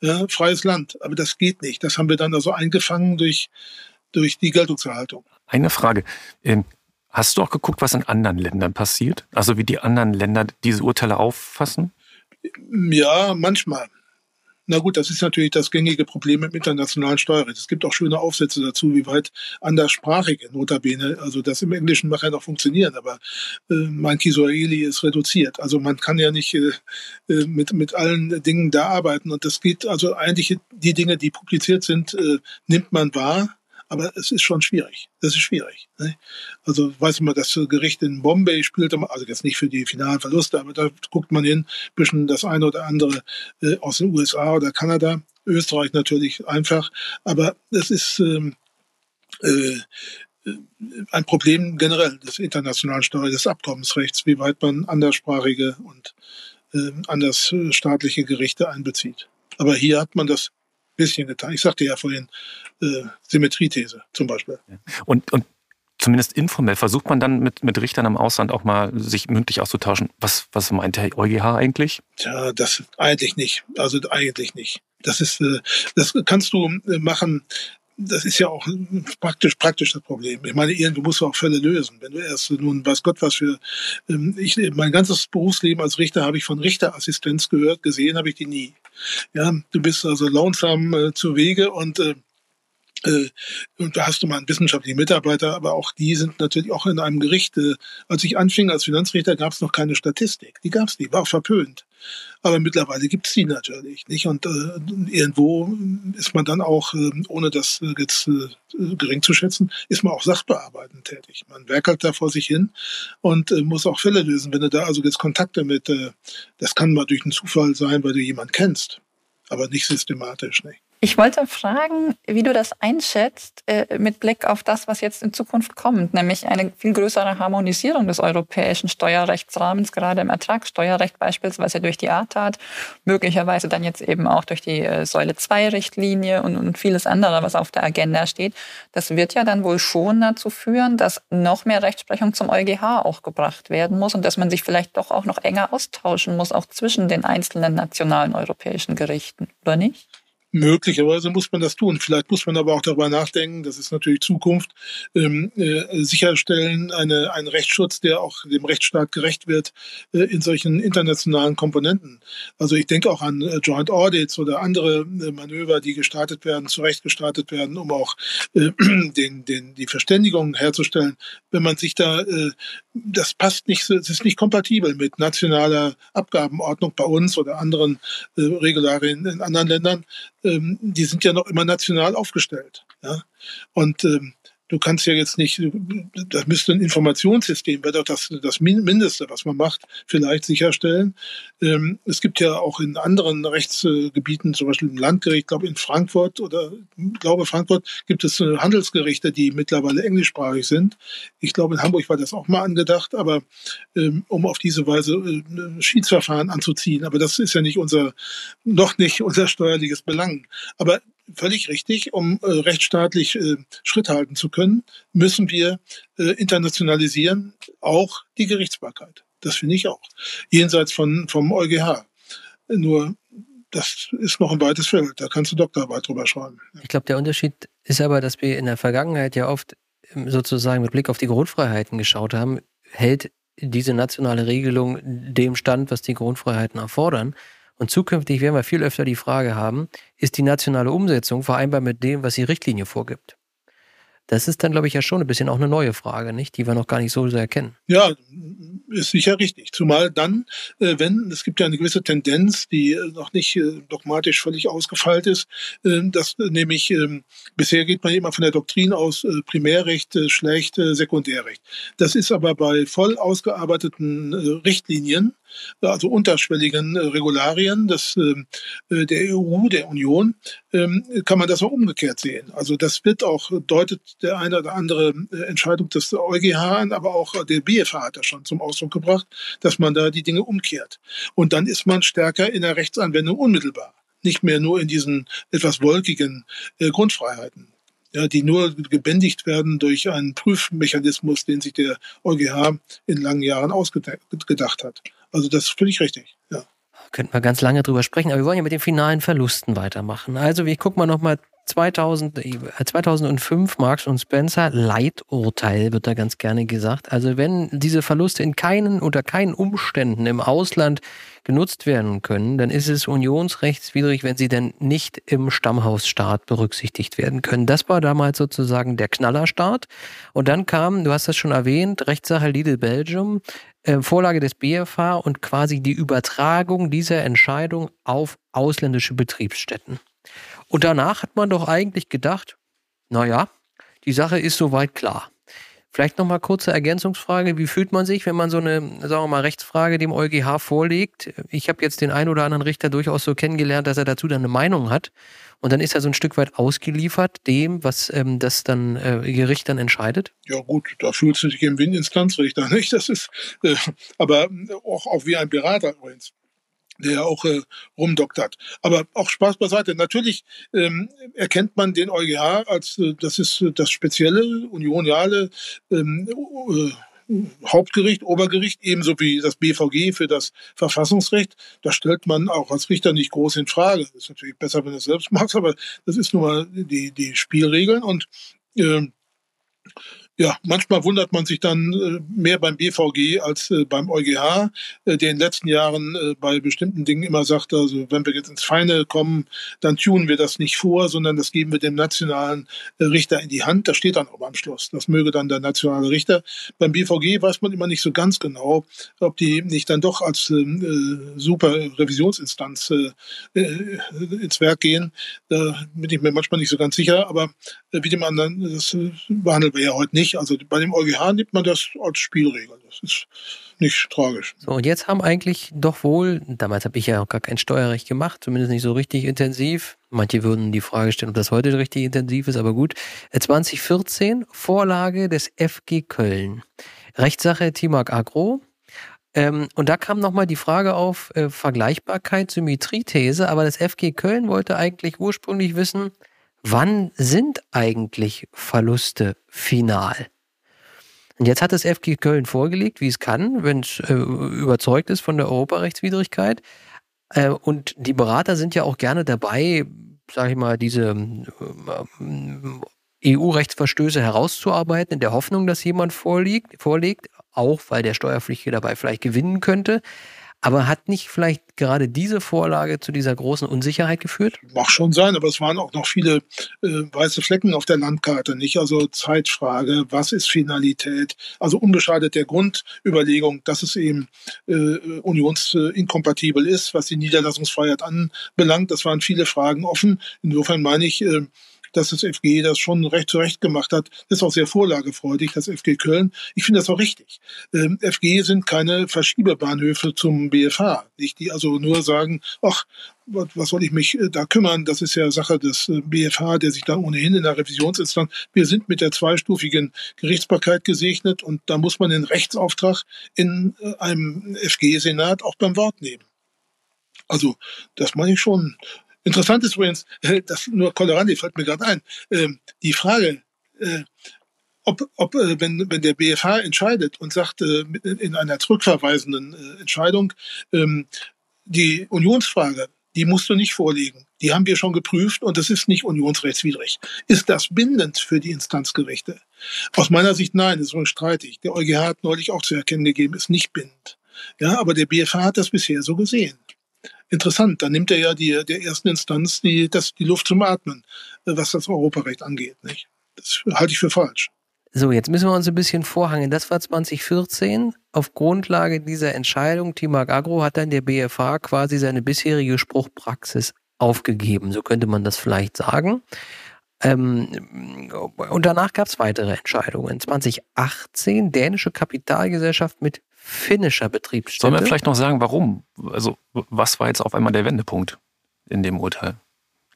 Ja, freies Land. Aber das geht nicht. Das haben wir dann also eingefangen durch, durch die Geltungserhaltung. Eine Frage. Ähm, hast du auch geguckt, was in anderen Ländern passiert? Also wie die anderen Länder diese Urteile auffassen? Ja, manchmal. Na gut, das ist natürlich das gängige Problem mit internationalen Steuerrecht. Es gibt auch schöne Aufsätze dazu, wie weit anderssprachige Notabene, also das im Englischen mag ja noch funktionieren, aber äh, mein Kiswahili ist reduziert. Also man kann ja nicht äh, äh, mit, mit allen Dingen da arbeiten und das geht also eigentlich die Dinge, die publiziert sind, äh, nimmt man wahr aber es ist schon schwierig. Das ist schwierig. Ne? Also weiß man, das Gericht in Bombay spielte, also jetzt nicht für die finalen Verluste, aber da guckt man hin, bisschen das eine oder andere äh, aus den USA oder Kanada. Österreich natürlich einfach, aber es ist ähm, äh, ein Problem generell des internationalen Steuer des Abkommensrechts, wie weit man anderssprachige und äh, andersstaatliche Gerichte einbezieht. Aber hier hat man das bisschen getan. Ich sagte ja vorhin äh, Symmetriethese zum Beispiel. Und, und zumindest informell versucht man dann mit, mit Richtern im Ausland auch mal sich mündlich auszutauschen. Was, was meint der EuGH eigentlich? Tja, das eigentlich nicht. Also eigentlich nicht. Das ist, äh, das kannst du äh, machen, das ist ja auch praktisch, praktisch das Problem. Ich meine, irgendwie musst du auch Fälle lösen. Wenn du erst nun, weiß Gott, was für, ähm, ich, mein ganzes Berufsleben als Richter habe ich von Richterassistenz gehört, gesehen habe ich die nie. Ja, du bist also langsam äh, zu Wege und äh, und da hast du mal einen wissenschaftlichen Mitarbeiter, aber auch die sind natürlich auch in einem Gericht. Äh, als ich anfing als Finanzrichter, gab es noch keine Statistik. Die gab es nicht, war auch verpönt. Aber mittlerweile gibt es die natürlich nicht. Und äh, irgendwo ist man dann auch, äh, ohne das äh, jetzt äh, gering zu schätzen, ist man auch sachbearbeitend tätig. Man werkelt da vor sich hin und äh, muss auch Fälle lösen. Wenn du da also jetzt Kontakte mit, äh, das kann mal durch einen Zufall sein, weil du jemanden kennst, aber nicht systematisch. Nicht. Ich wollte fragen, wie du das einschätzt äh, mit Blick auf das, was jetzt in Zukunft kommt, nämlich eine viel größere Harmonisierung des europäischen Steuerrechtsrahmens, gerade im Ertragssteuerrecht beispielsweise durch die ATAT, möglicherweise dann jetzt eben auch durch die äh, Säule 2 Richtlinie und, und vieles andere, was auf der Agenda steht. Das wird ja dann wohl schon dazu führen, dass noch mehr Rechtsprechung zum EuGH auch gebracht werden muss und dass man sich vielleicht doch auch noch enger austauschen muss, auch zwischen den einzelnen nationalen europäischen Gerichten, oder nicht? Möglicherweise muss man das tun. Vielleicht muss man aber auch darüber nachdenken, das ist natürlich Zukunft, ähm, äh, sicherstellen, eine, einen Rechtsschutz, der auch dem Rechtsstaat gerecht wird äh, in solchen internationalen Komponenten. Also ich denke auch an äh, Joint Audits oder andere äh, Manöver, die gestartet werden, zurecht gestartet werden, um auch äh, den, den, die Verständigung herzustellen. Wenn man sich da, äh, das passt nicht, es ist nicht kompatibel mit nationaler Abgabenordnung bei uns oder anderen Regularien in anderen Ländern ähm, die sind ja noch immer national aufgestellt. Ja? Und ähm, du kannst ja jetzt nicht, das müsste ein Informationssystem, wäre doch das, das Mindeste, was man macht, vielleicht sicherstellen. Ähm, es gibt ja auch in anderen Rechtsgebieten, zum Beispiel im Landgericht, glaube in Frankfurt oder glaube Frankfurt, gibt es äh, Handelsgerichte, die mittlerweile englischsprachig sind. Ich glaube, in Hamburg war das auch mal angedacht, aber ähm, um auf diese Weise äh, Schiedsverfahren anzuziehen. Aber das ist ja nicht unser, noch nicht unser steuerliches Belang. Aber völlig richtig, um äh, rechtsstaatlich äh, Schritt halten zu können, müssen wir äh, internationalisieren, auch die Gerichtsbarkeit. Das finde ich auch. Jenseits von, vom EuGH. Nur das ist noch ein weites Feld. Da kannst du Doktorarbeit drüber schreiben. Ich glaube, der Unterschied ist aber, dass wir in der Vergangenheit ja oft ähm, sozusagen mit Blick auf die Grundfreiheiten geschaut haben. Hält diese nationale Regelung dem Stand, was die Grundfreiheiten erfordern? Und zukünftig werden wir viel öfter die Frage haben, ist die nationale Umsetzung vereinbar mit dem, was die Richtlinie vorgibt? Das ist dann, glaube ich, ja schon ein bisschen auch eine neue Frage, nicht? Die wir noch gar nicht so sehr erkennen. Ja, ist sicher richtig. Zumal dann, äh, wenn, es gibt ja eine gewisse Tendenz, die äh, noch nicht äh, dogmatisch völlig ausgefeilt ist, dass nämlich ähm, bisher geht man immer von der Doktrin aus Primärrecht schlecht, Sekundärrecht. Das ist aber bei voll ausgearbeiteten Richtlinien also unterschwelligen äh, Regularien des, äh, der EU, der Union, ähm, kann man das auch umgekehrt sehen. Also das wird auch, deutet der eine oder andere äh, Entscheidung des EuGH an, aber auch der BFH hat das schon zum Ausdruck gebracht, dass man da die Dinge umkehrt. Und dann ist man stärker in der Rechtsanwendung unmittelbar. nicht mehr nur in diesen etwas wolkigen äh, Grundfreiheiten, ja, die nur gebändigt werden durch einen Prüfmechanismus, den sich der EuGH in langen Jahren ausgedacht hat. Also das finde ich richtig, ja. Könnten wir ganz lange drüber sprechen, aber wir wollen ja mit den finalen Verlusten weitermachen. Also, ich gucke mal nochmal 2000, 2005 Marx und Spencer Leiturteil wird da ganz gerne gesagt. Also wenn diese Verluste in keinen unter keinen Umständen im Ausland genutzt werden können, dann ist es unionsrechtswidrig, wenn sie denn nicht im Stammhausstaat berücksichtigt werden können. Das war damals sozusagen der Knallerstaat. Und dann kam, du hast das schon erwähnt, Rechtssache Lidl Belgium, äh, Vorlage des BFH und quasi die Übertragung dieser Entscheidung auf ausländische Betriebsstätten. Und danach hat man doch eigentlich gedacht, naja, die Sache ist soweit klar. Vielleicht nochmal kurze Ergänzungsfrage. Wie fühlt man sich, wenn man so eine, sagen wir mal, Rechtsfrage dem EuGH vorlegt? Ich habe jetzt den einen oder anderen Richter durchaus so kennengelernt, dass er dazu dann eine Meinung hat. Und dann ist er so ein Stück weit ausgeliefert dem, was ähm, das dann äh, Gericht dann entscheidet? Ja gut, da fühlst du dich im Win-Instanzrichter, nicht? Das ist äh, aber auch, auch wie ein Berater übrigens der ja auch äh, rumdoktert. Aber auch Spaß beiseite. Natürlich ähm, erkennt man den EuGH als, äh, das ist äh, das spezielle, unioniale ähm, äh, Hauptgericht, Obergericht, ebenso wie das BVG für das Verfassungsrecht. Das stellt man auch als Richter nicht groß in Frage. Das ist natürlich besser, wenn du es selbst machst, aber das ist nun mal die, die Spielregeln. Und äh, ja, manchmal wundert man sich dann äh, mehr beim BVG als äh, beim EuGH, äh, der in den letzten Jahren äh, bei bestimmten Dingen immer sagt, also wenn wir jetzt ins Feine kommen, dann tunen wir das nicht vor, sondern das geben wir dem nationalen äh, Richter in die Hand. Das steht dann auch am Schluss. Das möge dann der nationale Richter. Beim BVG weiß man immer nicht so ganz genau, ob die nicht dann doch als ähm, äh, super Revisionsinstanz ins Werk gehen. Da bin ich mir manchmal nicht so ganz sicher, aber wie dem anderen, das behandeln wir ja heute nicht nicht. Also bei dem EuGH nimmt man das als Spielregel. Das ist nicht tragisch. So, und jetzt haben eigentlich doch wohl, damals habe ich ja auch gar kein Steuerrecht gemacht, zumindest nicht so richtig intensiv. Manche würden die Frage stellen, ob das heute richtig intensiv ist, aber gut. 2014 äh, Vorlage des FG Köln. Rechtssache Timark Agro. Ähm, und da kam nochmal die Frage auf äh, Vergleichbarkeit, Symmetriethese, aber das FG Köln wollte eigentlich ursprünglich wissen, wann sind eigentlich Verluste final? Und jetzt hat das FG Köln vorgelegt, wie es kann, wenn es äh, überzeugt ist von der Europarechtswidrigkeit. Äh, und die Berater sind ja auch gerne dabei, sage ich mal, diese äh, EU-Rechtsverstöße herauszuarbeiten, in der Hoffnung, dass jemand vorliegt, vorlegt, auch weil der Steuerpflichtige dabei vielleicht gewinnen könnte. Aber hat nicht vielleicht gerade diese Vorlage zu dieser großen Unsicherheit geführt? Mag schon sein, aber es waren auch noch viele äh, weiße Flecken auf der Landkarte, nicht? Also Zeitfrage, was ist Finalität? Also unbeschadet der Grundüberlegung, dass es eben äh, unionsinkompatibel ist, was die Niederlassungsfreiheit anbelangt. Das waren viele Fragen offen. Insofern meine ich, äh, dass das FG das schon recht zurecht gemacht hat. Das ist auch sehr vorlagefreudig, das FG Köln. Ich finde das auch richtig. Ähm, FG sind keine Verschiebebahnhöfe zum BFH, nicht die also nur sagen, ach, was soll ich mich äh, da kümmern? Das ist ja Sache des äh, BFH, der sich da ohnehin in der Revisionsinstanz. Wir sind mit der zweistufigen Gerichtsbarkeit gesegnet und da muss man den Rechtsauftrag in äh, einem FG-Senat auch beim Wort nehmen. Also, das meine ich schon. Interessant ist übrigens, äh, das nur Colorandi fällt mir gerade ein, ähm, die Frage, äh, ob, ob äh, wenn, wenn der BFH entscheidet und sagt in einer zurückverweisenden Entscheidung, ähm, die Unionsfrage, die musst du nicht vorlegen. Die haben wir schon geprüft und das ist nicht unionsrechtswidrig. Ist das bindend für die Instanzgerichte? Aus meiner Sicht nein, das ist streitig. Der EuGH hat neulich auch zu erkennen gegeben, ist nicht bindend. Ja, aber der BFH hat das bisher so gesehen interessant. Da nimmt er ja die, der ersten Instanz die, das, die Luft zum Atmen, äh, was das Europarecht angeht. Nicht? Das halte ich für falsch. So, jetzt müssen wir uns ein bisschen vorhangen. Das war 2014. Auf Grundlage dieser Entscheidung, Timag Agro hat dann der BFH quasi seine bisherige Spruchpraxis aufgegeben. So könnte man das vielleicht sagen. Ähm, und danach gab es weitere Entscheidungen. 2018 dänische Kapitalgesellschaft mit finnischer Betriebsstätte. Sollen wir vielleicht noch sagen, warum? Also, was war jetzt auf einmal der Wendepunkt in dem Urteil?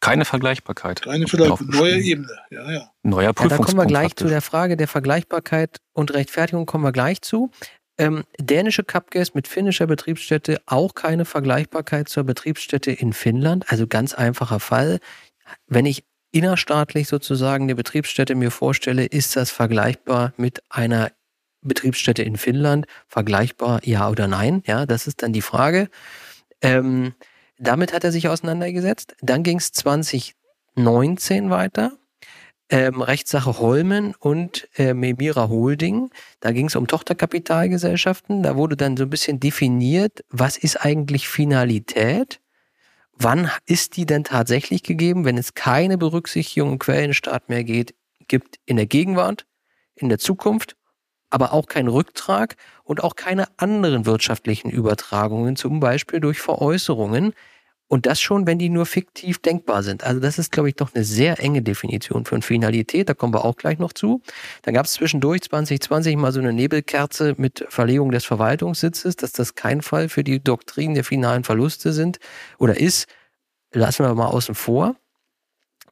Keine Vergleichbarkeit. Keine Vergleichbarkeit. Neue Ebene. Ja, ja. Neuer Prüfungspunkt. Ja, da kommen wir gleich praktisch. zu der Frage der Vergleichbarkeit und Rechtfertigung kommen wir gleich zu. Ähm, dänische Cupgas mit finnischer Betriebsstätte, auch keine Vergleichbarkeit zur Betriebsstätte in Finnland. Also ganz einfacher Fall. Wenn ich innerstaatlich sozusagen eine Betriebsstätte mir vorstelle, ist das vergleichbar mit einer Betriebsstätte in Finnland? Vergleichbar ja oder nein? Ja, das ist dann die Frage. Ähm, damit hat er sich auseinandergesetzt. Dann ging es 2019 weiter ähm, Rechtssache Holmen und äh, Memira Holding. Da ging es um Tochterkapitalgesellschaften. Da wurde dann so ein bisschen definiert, was ist eigentlich Finalität? Wann ist die denn tatsächlich gegeben, wenn es keine Berücksichtigung im Quellenstaat mehr geht, gibt in der Gegenwart, in der Zukunft, aber auch kein Rücktrag und auch keine anderen wirtschaftlichen Übertragungen, zum Beispiel durch Veräußerungen, und das schon, wenn die nur fiktiv denkbar sind. Also das ist, glaube ich, doch eine sehr enge Definition von Finalität. Da kommen wir auch gleich noch zu. Dann gab es zwischendurch 2020 mal so eine Nebelkerze mit Verlegung des Verwaltungssitzes, dass das kein Fall für die Doktrin der finalen Verluste sind oder ist. Lassen wir mal außen vor.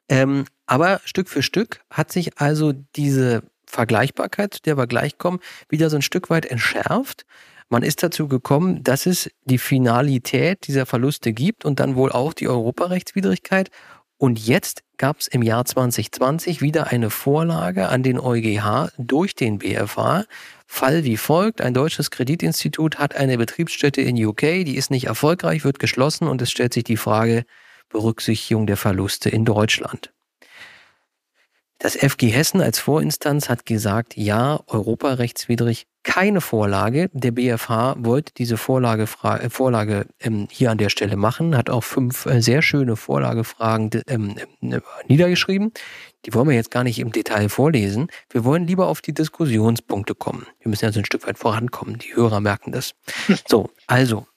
Ähm, aber Stück für Stück hat sich also diese Vergleichbarkeit, zu der wir gleich kommen, wieder so ein Stück weit entschärft. Man ist dazu gekommen, dass es die Finalität dieser Verluste gibt und dann wohl auch die Europarechtswidrigkeit. Und jetzt gab es im Jahr 2020 wieder eine Vorlage an den EuGH durch den BFH. Fall wie folgt. Ein deutsches Kreditinstitut hat eine Betriebsstätte in UK, die ist nicht erfolgreich, wird geschlossen und es stellt sich die Frage Berücksichtigung der Verluste in Deutschland. Das FG Hessen als Vorinstanz hat gesagt, ja, europarechtswidrig keine Vorlage. Der BFH wollte diese Vorlage, äh, Vorlage ähm, hier an der Stelle machen, hat auch fünf äh, sehr schöne Vorlagefragen ähm, äh, niedergeschrieben. Die wollen wir jetzt gar nicht im Detail vorlesen. Wir wollen lieber auf die Diskussionspunkte kommen. Wir müssen ja so ein Stück weit vorankommen. Die Hörer merken das. So, also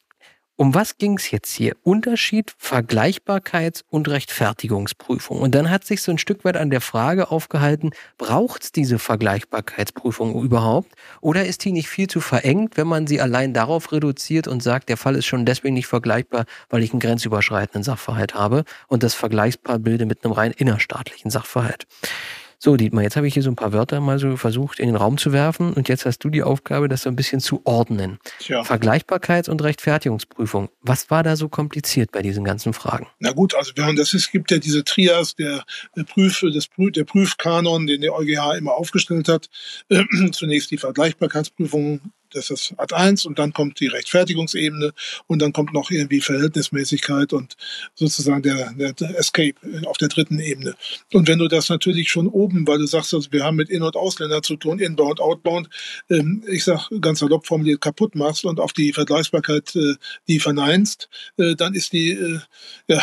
um was ging es jetzt hier? Unterschied, Vergleichbarkeits- und Rechtfertigungsprüfung. Und dann hat sich so ein Stück weit an der Frage aufgehalten, braucht es diese Vergleichbarkeitsprüfung überhaupt? Oder ist die nicht viel zu verengt, wenn man sie allein darauf reduziert und sagt, der Fall ist schon deswegen nicht vergleichbar, weil ich einen grenzüberschreitenden Sachverhalt habe und das vergleichbar bilde mit einem rein innerstaatlichen Sachverhalt? So, Dietmar, jetzt habe ich hier so ein paar Wörter mal so versucht in den Raum zu werfen und jetzt hast du die Aufgabe, das so ein bisschen zu ordnen. Tja. Vergleichbarkeits- und Rechtfertigungsprüfung. Was war da so kompliziert bei diesen ganzen Fragen? Na gut, also wir haben, das ist, gibt ja diese Trias, der, der, Prüf, des, der Prüfkanon, den der EuGH immer aufgestellt hat. Äh, zunächst die Vergleichbarkeitsprüfung das ist Art 1 und dann kommt die Rechtfertigungsebene und dann kommt noch irgendwie Verhältnismäßigkeit und sozusagen der, der, Escape auf der dritten Ebene. Und wenn du das natürlich schon oben, weil du sagst, also wir haben mit In- und Ausländer zu tun, Inbound, Outbound, ähm, ich sag ganz salopp formuliert, kaputt machst und auf die Vergleichsbarkeit äh, die verneinst, äh, dann ist die, äh, ja,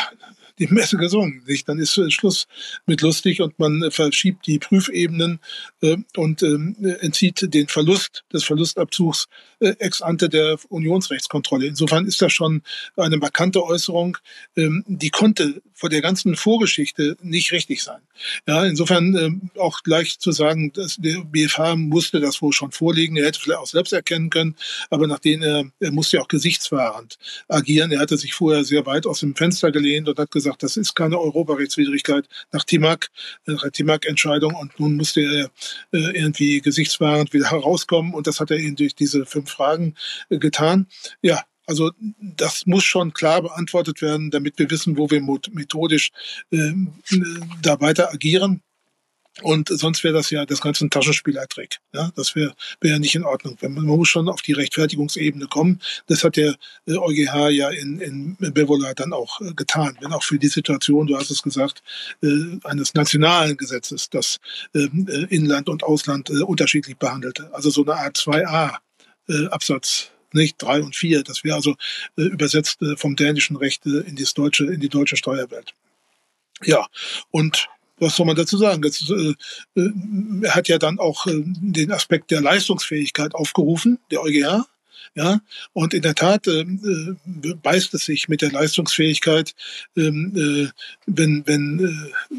die Messe gesungen. Nicht? Dann ist äh, Schluss mit lustig und man äh, verschiebt die Prüfebenen äh, und ähm, entzieht den Verlust des Verlustabzugs äh, ex ante der Unionsrechtskontrolle. Insofern ist das schon eine markante Äußerung, ähm, die konnte vor der ganzen Vorgeschichte nicht richtig sein. Ja, insofern ähm, auch gleich zu sagen, dass der BFH musste das wohl schon vorlegen. Er hätte vielleicht auch selbst erkennen können, aber nachdem er, er musste ja auch gesichtswahrend agieren. Er hatte sich vorher sehr weit aus dem Fenster gelehnt und hat gesagt, gesagt, das ist keine Europarechtswidrigkeit nach TIMAC, nach der TIMAC-Entscheidung und nun musste er äh, irgendwie gesichtswahrend wieder herauskommen und das hat er eben durch diese fünf Fragen äh, getan. Ja, also das muss schon klar beantwortet werden, damit wir wissen, wo wir methodisch äh, da weiter agieren. Und sonst wäre das ja das ganze ein Taschenspielertrick. Ja, das wäre wär nicht in Ordnung. Man, muss schon auf die Rechtfertigungsebene kommen. Das hat der äh, EuGH ja in, in Bevola dann auch äh, getan. Wenn auch für die Situation, du hast es gesagt, äh, eines nationalen Gesetzes, das ähm, äh, Inland und Ausland unterschiedlich behandelte. Also so eine Art 2a äh, Absatz nicht drei und vier. Das wäre also äh, übersetzt äh, vom dänischen Recht äh, in, das deutsche, in die deutsche Steuerwelt. Ja, und was soll man dazu sagen? Jetzt, äh, äh, er hat ja dann auch äh, den Aspekt der Leistungsfähigkeit aufgerufen, der EuGH. Ja, und in der Tat äh, äh, beißt es sich mit der Leistungsfähigkeit, ähm, äh, wenn, wenn äh,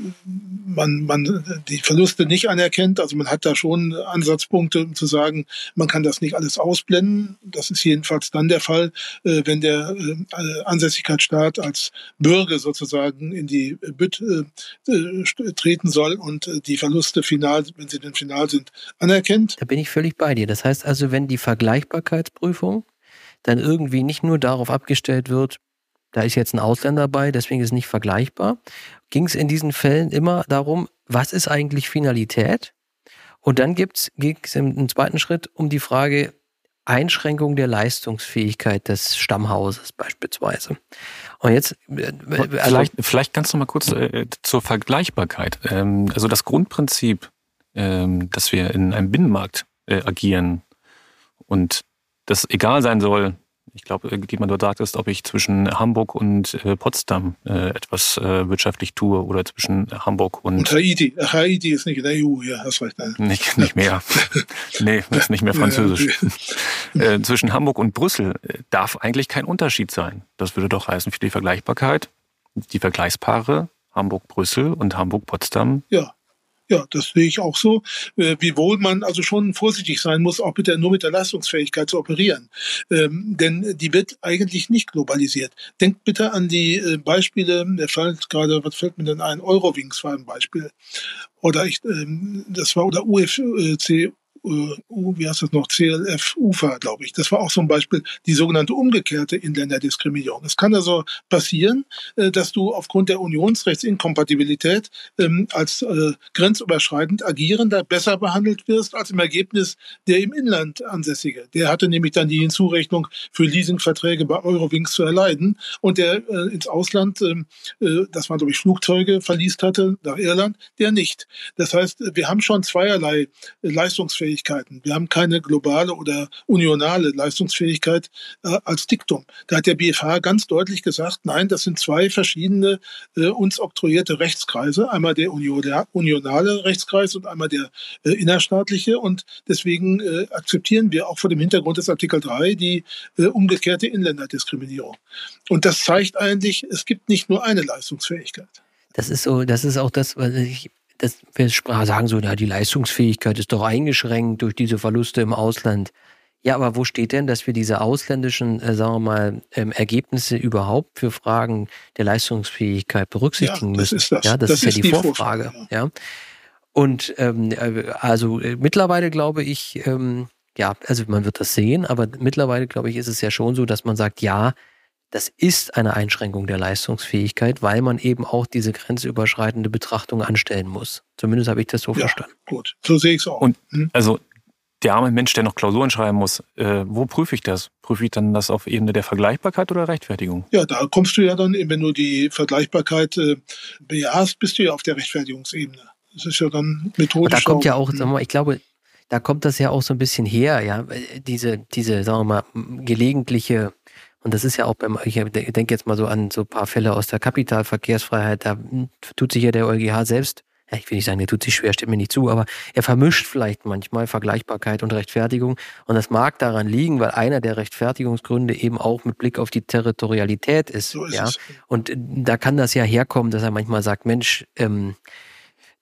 man, man die Verluste nicht anerkennt. Also man hat da schon Ansatzpunkte, um zu sagen, man kann das nicht alles ausblenden. Das ist jedenfalls dann der Fall, äh, wenn der äh, Ansässigkeitsstaat als Bürger sozusagen in die Bütt äh, äh treten soll und äh, die Verluste final, wenn sie denn final sind, anerkennt. Da bin ich völlig bei dir. Das heißt also, wenn die Vergleichbarkeitsprüfung dann irgendwie nicht nur darauf abgestellt wird, da ist jetzt ein Ausländer bei, deswegen ist es nicht vergleichbar, ging es in diesen Fällen immer darum, was ist eigentlich Finalität? Und dann ging es im zweiten Schritt um die Frage Einschränkung der Leistungsfähigkeit des Stammhauses beispielsweise. Und jetzt äh, also vielleicht, vielleicht kannst du mal kurz äh, zur Vergleichbarkeit. Ähm, also das Grundprinzip, ähm, dass wir in einem Binnenmarkt äh, agieren und das egal sein soll, ich glaube, irgendjemand dort sagt es, ob ich zwischen Hamburg und äh, Potsdam äh, etwas äh, wirtschaftlich tue oder zwischen Hamburg und. Und Haiti. Haiti ist nicht in der EU, ja, hast recht. Nein. Nicht, nicht mehr. nee, ist nicht mehr französisch. äh, zwischen Hamburg und Brüssel äh, darf eigentlich kein Unterschied sein. Das würde doch heißen für die Vergleichbarkeit, die Vergleichspaare Hamburg-Brüssel und Hamburg-Potsdam ja. Ja, das sehe ich auch so. Äh, wiewohl man also schon vorsichtig sein muss, auch mit der, nur mit der Leistungsfähigkeit zu operieren. Ähm, denn die wird eigentlich nicht globalisiert. Denkt bitte an die äh, Beispiele, der fällt gerade, was fällt mir denn ein? Eurowings war ein Beispiel. Oder ich, ähm, das war, oder UFC, äh, wie heißt das noch, CLF UFA, glaube ich. Das war auch so ein Beispiel, die sogenannte umgekehrte Inländerdiskriminierung. Es kann also passieren, äh, dass du aufgrund der Unionsrechtsinkompatibilität ähm, als äh, grenzüberschreitend agierender besser behandelt wirst als im Ergebnis der im Inland ansässige. Der hatte nämlich dann die Hinzurechnung für Leasingverträge bei Eurowings zu erleiden und der ins Ausland, ähm, das waren glaube ich Flugzeuge, verliest hatte nach Irland, der nicht. Das heißt, wir haben schon zweierlei Leistungsfähigkeit Leistungsfähigkeiten. Wir haben keine globale oder unionale Leistungsfähigkeit äh, als Diktum. Da hat der BFH ganz deutlich gesagt, nein, das sind zwei verschiedene äh, uns oktroyierte Rechtskreise. Einmal der unionale Rechtskreis und einmal der äh, innerstaatliche. Und deswegen äh, akzeptieren wir auch vor dem Hintergrund des Artikel 3 die äh, umgekehrte Inländerdiskriminierung. Und das zeigt eigentlich, es gibt nicht nur eine Leistungsfähigkeit. Das ist so, das ist auch das, was ich das, wir sagen so, na, die Leistungsfähigkeit ist doch eingeschränkt durch diese Verluste im Ausland. Ja, aber wo steht denn, dass wir diese ausländischen, äh, sagen wir mal, ähm, Ergebnisse überhaupt für Fragen der Leistungsfähigkeit berücksichtigen ja, müssen? Ist das. Ja, das, das ist, ist ja die, die Vorfrage. Vorfrage ja. ja. Und ähm, äh, also äh, mittlerweile glaube ich, ähm, ja, also man wird das sehen, aber mittlerweile glaube ich, ist es ja schon so, dass man sagt, ja, das ist eine Einschränkung der Leistungsfähigkeit, weil man eben auch diese grenzüberschreitende Betrachtung anstellen muss. Zumindest habe ich das so ja, verstanden. Gut, so sehe ich es auch. Und hm? also der arme Mensch, der noch Klausuren schreiben muss, äh, wo prüfe ich das? Prüfe ich dann das auf Ebene der Vergleichbarkeit oder Rechtfertigung? Ja, da kommst du ja dann, wenn du die Vergleichbarkeit äh, bejahst, bist du ja auf der Rechtfertigungsebene. Das ist ja dann methodisch. Und da kommt ja auch, hm. mal, ich glaube, da kommt das ja auch so ein bisschen her, ja, diese, diese, sagen wir mal, gelegentliche und das ist ja auch beim, ich denke jetzt mal so an so ein paar Fälle aus der Kapitalverkehrsfreiheit, da tut sich ja der EuGH selbst, ja, ich will nicht sagen, der tut sich schwer, stimmt mir nicht zu, aber er vermischt vielleicht manchmal Vergleichbarkeit und Rechtfertigung. Und das mag daran liegen, weil einer der Rechtfertigungsgründe eben auch mit Blick auf die Territorialität ist. So ist ja? Es. Und da kann das ja herkommen, dass er manchmal sagt, Mensch, ähm,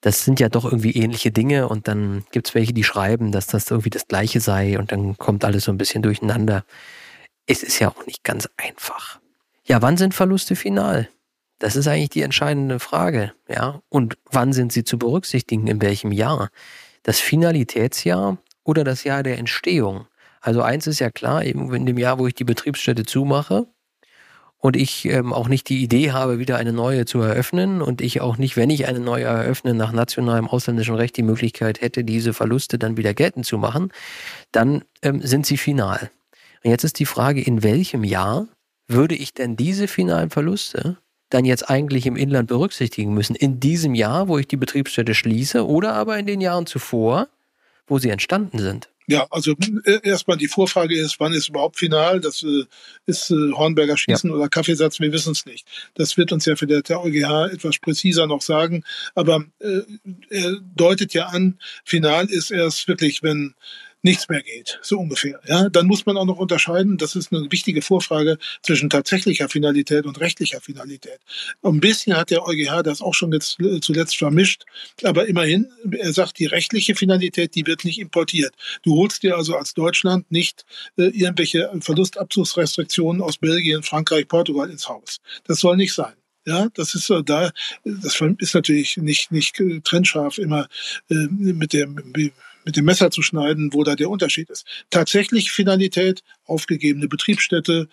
das sind ja doch irgendwie ähnliche Dinge und dann gibt es welche, die schreiben, dass das irgendwie das Gleiche sei und dann kommt alles so ein bisschen durcheinander es ist ja auch nicht ganz einfach. Ja, wann sind Verluste final? Das ist eigentlich die entscheidende Frage, ja. Und wann sind sie zu berücksichtigen? In welchem Jahr? Das Finalitätsjahr oder das Jahr der Entstehung? Also eins ist ja klar, eben in dem Jahr, wo ich die Betriebsstätte zumache und ich ähm, auch nicht die Idee habe, wieder eine neue zu eröffnen und ich auch nicht, wenn ich eine neue eröffne, nach nationalem ausländischem Recht die Möglichkeit hätte, diese Verluste dann wieder geltend zu machen, dann ähm, sind sie final. Und jetzt ist die Frage, in welchem Jahr würde ich denn diese finalen Verluste dann jetzt eigentlich im Inland berücksichtigen müssen? In diesem Jahr, wo ich die Betriebsstätte schließe oder aber in den Jahren zuvor, wo sie entstanden sind? Ja, also äh, erstmal die Vorfrage ist, wann ist überhaupt final? Das äh, ist äh, Hornberger Schießen ja. oder Kaffeesatz, wir wissen es nicht. Das wird uns ja für der EuGH etwas präziser noch sagen. Aber äh, er deutet ja an, final ist erst wirklich, wenn nichts mehr geht, so ungefähr. Ja, dann muss man auch noch unterscheiden, das ist eine wichtige Vorfrage zwischen tatsächlicher Finalität und rechtlicher Finalität. Ein bisschen hat der EuGH das auch schon jetzt äh, zuletzt vermischt, aber immerhin, er sagt, die rechtliche Finalität, die wird nicht importiert. Du holst dir also als Deutschland nicht äh, irgendwelche Verlustabzugsrestriktionen aus Belgien, Frankreich, Portugal ins Haus. Das soll nicht sein. Ja, das ist so da, das ist natürlich nicht, nicht äh, trennscharf immer äh, mit dem, mit dem Messer zu schneiden, wo da der Unterschied ist. Tatsächlich Finalität, aufgegebene Betriebsstätte,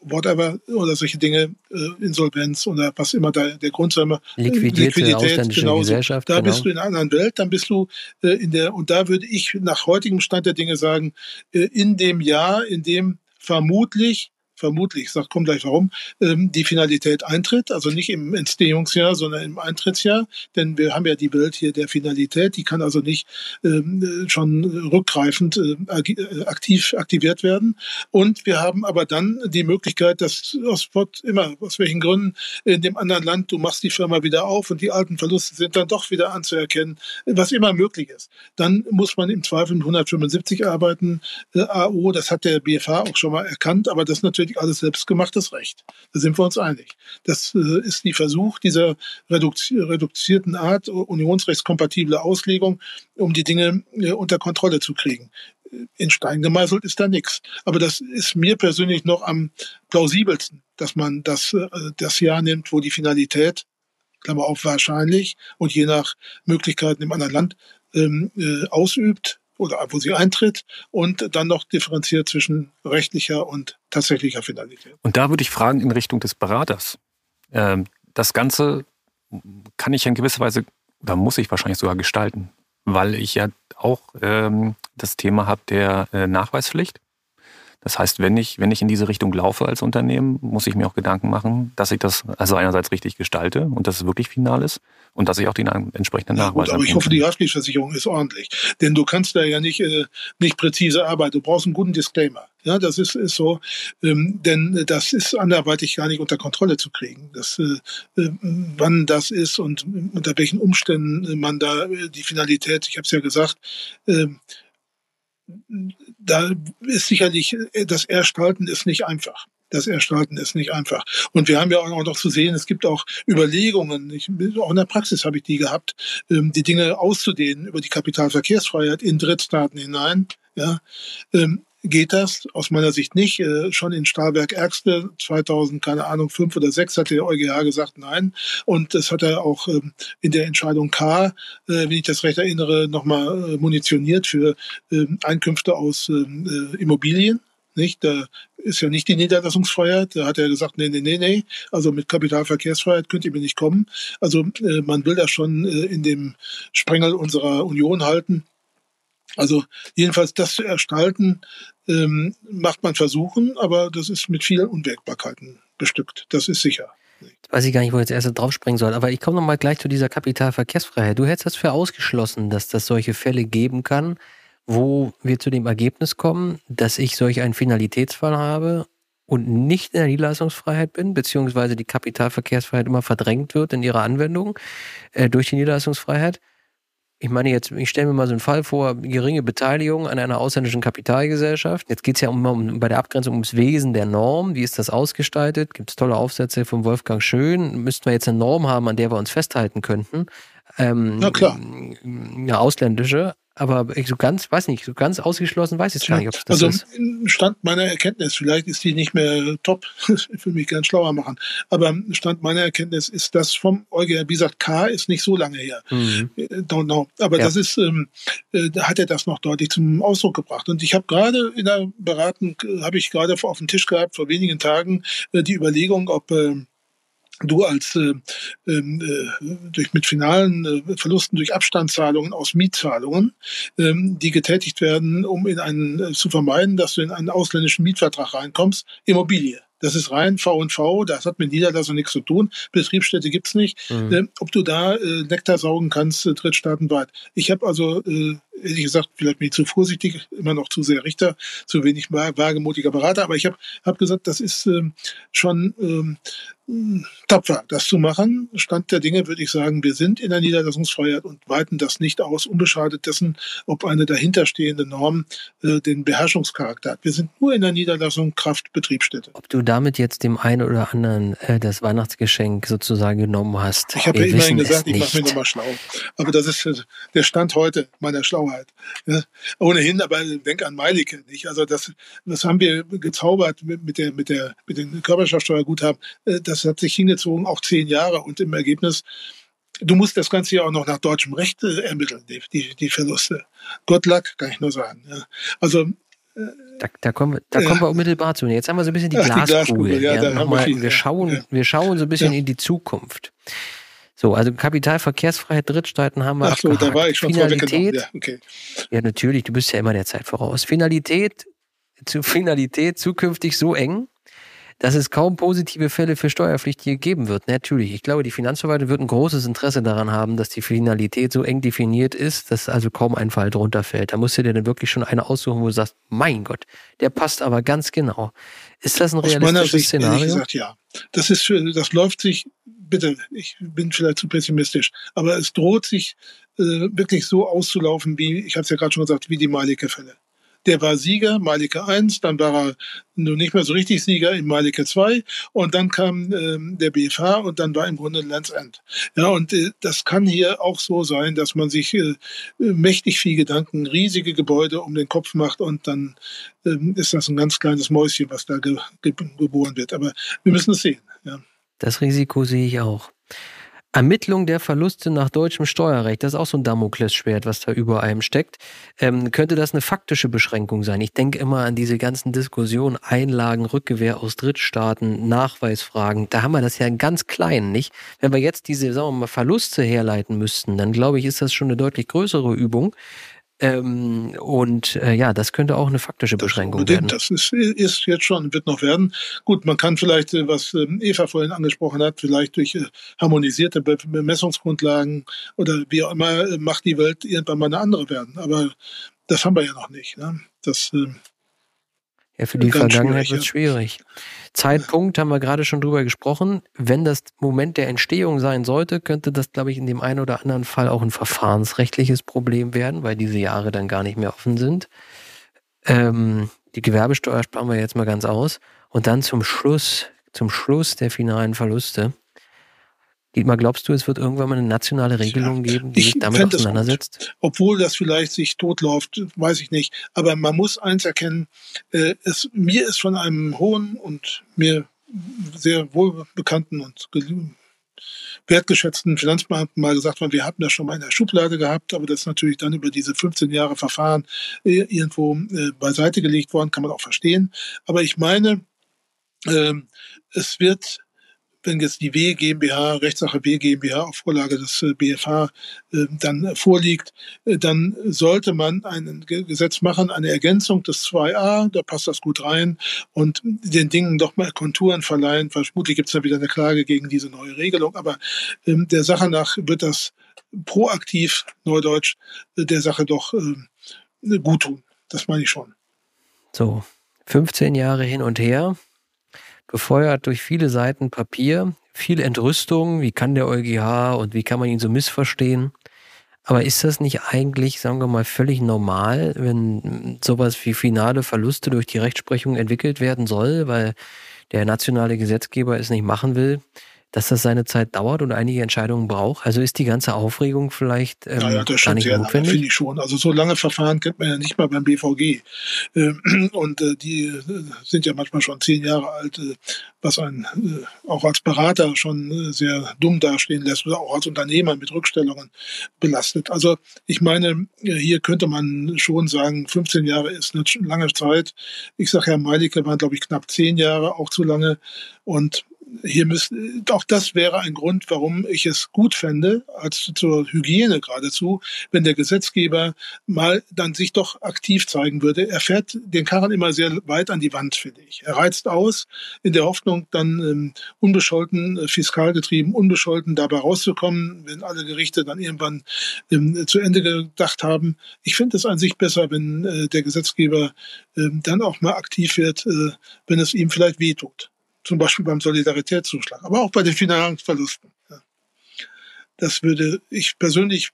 whatever, oder solche Dinge, äh, Insolvenz oder was immer da der Grund sei mal. Liquidierte Liquidität, genau. Gesellschaft. Da genau. bist du in einer anderen Welt, dann bist du äh, in der, und da würde ich nach heutigem Stand der Dinge sagen, äh, in dem Jahr, in dem vermutlich vermutlich, ich sag, komm gleich warum, ähm, die Finalität eintritt, also nicht im Entstehungsjahr, sondern im Eintrittsjahr, denn wir haben ja die Welt hier der Finalität, die kann also nicht ähm, schon rückgreifend äh, äh, aktiv aktiviert werden. Und wir haben aber dann die Möglichkeit, dass aus immer, aus welchen Gründen in dem anderen Land, du machst die Firma wieder auf und die alten Verluste sind dann doch wieder anzuerkennen, was immer möglich ist. Dann muss man im Zweifel mit 175 arbeiten, äh, AO, das hat der BFH auch schon mal erkannt, aber das natürlich gleichzeitig alles selbstgemachtes Recht. Da sind wir uns einig. Das äh, ist die Versuch dieser reduzierten Art, unionsrechtskompatible Auslegung, um die Dinge äh, unter Kontrolle zu kriegen. In Stein gemeißelt ist da nichts. Aber das ist mir persönlich noch am plausibelsten, dass man das, äh, das Jahr nimmt, wo die Finalität, Klammer auf wahrscheinlich, und je nach Möglichkeiten im anderen Land ähm, äh, ausübt, oder wo sie eintritt und dann noch differenziert zwischen rechtlicher und tatsächlicher Finalität. Und da würde ich fragen in Richtung des Beraters. Ähm, das Ganze kann ich in gewisser Weise, oder muss ich wahrscheinlich sogar gestalten, weil ich ja auch ähm, das Thema habe der äh, Nachweispflicht. Das heißt, wenn ich, wenn ich in diese Richtung laufe als Unternehmen, muss ich mir auch Gedanken machen, dass ich das also einerseits richtig gestalte und dass es wirklich final ist und dass ich auch den entsprechenden ja, Nachweis habe. Aber ich hoffe, die Haftpflichtversicherung ist ordentlich. Denn du kannst da ja nicht, äh, nicht präzise arbeiten. Du brauchst einen guten Disclaimer. Ja, das ist, ist so, ähm, denn das ist anderweitig gar nicht unter Kontrolle zu kriegen. Das, äh, äh, wann das ist und unter welchen Umständen man da äh, die Finalität, ich habe es ja gesagt, äh, da ist sicherlich, das Erstalten ist nicht einfach. Das Erstalten ist nicht einfach. Und wir haben ja auch noch zu sehen, es gibt auch Überlegungen, ich, auch in der Praxis habe ich die gehabt, ähm, die Dinge auszudehnen über die Kapitalverkehrsfreiheit in Drittstaaten hinein. Ja, ähm, geht das aus meiner Sicht nicht. Äh, schon in Stahlberg Ärgste 2000, keine Ahnung, fünf oder sechs hat der EuGH gesagt nein. Und das hat er auch ähm, in der Entscheidung K, äh, wenn ich das recht erinnere, nochmal äh, munitioniert für ähm, Einkünfte aus ähm, äh, Immobilien. Nicht? Da ist ja nicht die Niederlassungsfreiheit. Da hat er gesagt, nee, nee, nee, nee. Also mit Kapitalverkehrsfreiheit könnt ihr mir nicht kommen. Also man will das schon in dem Sprengel unserer Union halten. Also jedenfalls das zu erstalten, ähm, macht man versuchen, aber das ist mit vielen Unwägbarkeiten bestückt. Das ist sicher. Weiß ich gar nicht, wo ich jetzt erst drauf springen soll, aber ich komme nochmal gleich zu dieser Kapitalverkehrsfreiheit. Du hättest das für ausgeschlossen, dass das solche Fälle geben kann, wo wir zu dem Ergebnis kommen, dass ich solch einen Finalitätsfall habe und nicht in der Niederlassungsfreiheit bin, beziehungsweise die Kapitalverkehrsfreiheit immer verdrängt wird in ihrer Anwendung äh, durch die Niederlassungsfreiheit ich meine jetzt, ich stelle mir mal so einen Fall vor, geringe Beteiligung an einer ausländischen Kapitalgesellschaft. Jetzt geht es ja um, um, bei der Abgrenzung ums Wesen der Norm. Wie ist das ausgestaltet? Gibt es tolle Aufsätze von Wolfgang Schön? Müssten wir jetzt eine Norm haben, an der wir uns festhalten könnten? Ähm, Na klar. Eine ausländische. Aber ich so ganz, weiß nicht, so ganz ausgeschlossen weiß ich gar nicht, ob das also, ist. Also Stand meiner Erkenntnis, vielleicht ist die nicht mehr top, ich will mich gern schlauer machen, aber Stand meiner Erkenntnis ist das vom EuGH, wie gesagt, K ist nicht so lange her. Mhm. Don't know. Aber ja. das ist, ähm, äh, hat er das noch deutlich zum Ausdruck gebracht. Und ich habe gerade in der Beratung, äh, habe ich gerade auf dem Tisch gehabt, vor wenigen Tagen, äh, die Überlegung, ob äh, du als äh, ähm, äh, durch mit finalen äh, Verlusten durch Abstandszahlungen aus Mietzahlungen, ähm, die getätigt werden, um in einen äh, zu vermeiden, dass du in einen ausländischen Mietvertrag reinkommst, Immobilie. Das ist rein V&V, das hat mit Niederlassung nichts zu tun. Betriebsstätte gibt's nicht. Mhm. Äh, ob du da äh, Nektar saugen kannst, äh, drittstaatenweit. Ich habe also äh, ehrlich gesagt, vielleicht bin ich zu vorsichtig, immer noch zu sehr Richter, zu wenig wagemutiger Berater, aber ich habe hab gesagt, das ist ähm, schon ähm, tapfer, das zu machen. Stand der Dinge würde ich sagen, wir sind in der Niederlassungsfreiheit und weiten das nicht aus, unbeschadet dessen, ob eine dahinterstehende Norm äh, den Beherrschungscharakter hat. Wir sind nur in der Niederlassung Kraft Betriebsstätte. Ob du damit jetzt dem einen oder anderen äh, das Weihnachtsgeschenk sozusagen genommen hast. Ich habe ja immerhin gesagt, ich mache mir nochmal schlau. Aber das ist äh, der Stand heute meiner Schlauheit. Ja, ohnehin, aber denk an Meilige, nicht? Also das, das haben wir gezaubert mit, mit der, mit der, mit den Körperschaftsteuerguthaben. Äh, das hat sich hingezogen, auch zehn Jahre. Und im Ergebnis, du musst das Ganze ja auch noch nach deutschem Recht äh, ermitteln, die, die, die Verluste. Good luck, kann ich nur sagen. Ja. Also da, da, kommen, wir, da ja. kommen wir unmittelbar zu. Jetzt haben wir so ein bisschen die Glaskugel. Die Glaskugel ja, wir, schauen, wir schauen so ein bisschen in die Zukunft. So, also Kapitalverkehrsfreiheit, Drittstaaten haben wir Ach so, da war ich schon Finalität. Ja, okay. ja, natürlich, du bist ja immer der Zeit voraus. Finalität, zu Finalität zukünftig so eng, dass es kaum positive Fälle für Steuerpflichtige geben wird. Natürlich, ich glaube, die Finanzverwaltung wird ein großes Interesse daran haben, dass die Finalität so eng definiert ist, dass also kaum ein Fall drunter fällt. Da musst du dir dann wirklich schon eine aussuchen, wo du sagst, mein Gott, der passt aber ganz genau. Ist das ein Aus realistisches Sicht, Szenario? Gesagt, ja. Das ist, das läuft sich, bitte, ich bin vielleicht zu pessimistisch, aber es droht sich äh, wirklich so auszulaufen, wie, ich habe es ja gerade schon gesagt, wie die Malike-Fälle. Der war Sieger, Malike 1, dann war er nur nicht mehr so richtig Sieger in Malike 2 und dann kam ähm, der BFH und dann war im Grunde Lands End. Ja, und äh, das kann hier auch so sein, dass man sich äh, mächtig viel Gedanken, riesige Gebäude um den Kopf macht und dann ähm, ist das ein ganz kleines Mäuschen, was da ge ge geboren wird. Aber wir müssen es sehen. Ja. Das Risiko sehe ich auch. Ermittlung der Verluste nach deutschem Steuerrecht, das ist auch so ein Damoklesschwert, was da über einem steckt. Ähm, könnte das eine faktische Beschränkung sein? Ich denke immer an diese ganzen Diskussionen, Einlagen, Rückgewehr aus Drittstaaten, Nachweisfragen. Da haben wir das ja ganz klein, nicht? Wenn wir jetzt diese, sagen wir mal, Verluste herleiten müssten, dann glaube ich, ist das schon eine deutlich größere Übung. Ähm, und äh, ja, das könnte auch eine faktische Beschränkung das werden. Das ist, ist jetzt schon, wird noch werden. Gut, man kann vielleicht, äh, was ähm, Eva vorhin angesprochen hat, vielleicht durch äh, harmonisierte Bemessungsgrundlagen oder wie auch immer, äh, macht die Welt irgendwann mal eine andere werden. Aber das haben wir ja noch nicht. Ne? Das, äh, ja, für die Vergangenheit wird es schwierig. Zeitpunkt haben wir gerade schon drüber gesprochen. Wenn das Moment der Entstehung sein sollte, könnte das, glaube ich, in dem einen oder anderen Fall auch ein verfahrensrechtliches Problem werden, weil diese Jahre dann gar nicht mehr offen sind. Ähm, die Gewerbesteuer sparen wir jetzt mal ganz aus. Und dann zum Schluss, zum Schluss der finalen Verluste Dietmar, glaubst du, es wird irgendwann mal eine nationale Regelung geben, die sich damit auseinandersetzt? Obwohl das vielleicht sich totläuft, weiß ich nicht. Aber man muss eins erkennen, äh, es, mir ist von einem hohen und mir sehr wohlbekannten und wertgeschätzten Finanzbeamten mal gesagt worden, wir hatten das schon mal in der Schublade gehabt, aber das ist natürlich dann über diese 15 Jahre Verfahren äh, irgendwo äh, beiseite gelegt worden, kann man auch verstehen. Aber ich meine, äh, es wird wenn jetzt die W GmbH, Rechtssache W GmbH auf Vorlage des äh, BFH äh, dann vorliegt, äh, dann sollte man ein Gesetz machen, eine Ergänzung des 2a, da passt das gut rein und den Dingen doch mal Konturen verleihen. Vermutlich gibt es dann wieder eine Klage gegen diese neue Regelung, aber ähm, der Sache nach wird das proaktiv, Neudeutsch, der Sache doch gut tun. Das meine ich schon. So, 15 Jahre hin und her befeuert durch viele Seiten Papier, viel Entrüstung, wie kann der EuGH und wie kann man ihn so missverstehen. Aber ist das nicht eigentlich, sagen wir mal, völlig normal, wenn sowas wie finale Verluste durch die Rechtsprechung entwickelt werden soll, weil der nationale Gesetzgeber es nicht machen will? Dass das seine Zeit dauert und einige Entscheidungen braucht? Also ist die ganze Aufregung vielleicht ähm, ja, ja, das gar nicht sehr notwendig? Finde ich schon. Also so lange Verfahren kennt man ja nicht mal beim BVG. Ähm, und äh, die äh, sind ja manchmal schon zehn Jahre alt, äh, was einen auch als Berater schon sehr dumm dastehen lässt oder auch als Unternehmer mit Rückstellungen belastet. Also ich meine, hier könnte man schon sagen, 15 Jahre ist eine lange Zeit. Ich sage, Herr Meilicke waren, glaube ich, knapp zehn Jahre, auch zu lange. Und hier müssen, auch das wäre ein Grund, warum ich es gut fände, als zur Hygiene geradezu, wenn der Gesetzgeber mal dann sich doch aktiv zeigen würde. Er fährt den Karren immer sehr weit an die Wand, finde ich. Er reizt aus, in der Hoffnung, dann ähm, unbescholten, äh, fiskalgetrieben, unbescholten dabei rauszukommen, wenn alle Gerichte dann irgendwann ähm, zu Ende gedacht haben. Ich finde es an sich besser, wenn äh, der Gesetzgeber äh, dann auch mal aktiv wird, äh, wenn es ihm vielleicht wehtut zum Beispiel beim Solidaritätszuschlag, aber auch bei den Finanzverlusten. Das würde ich persönlich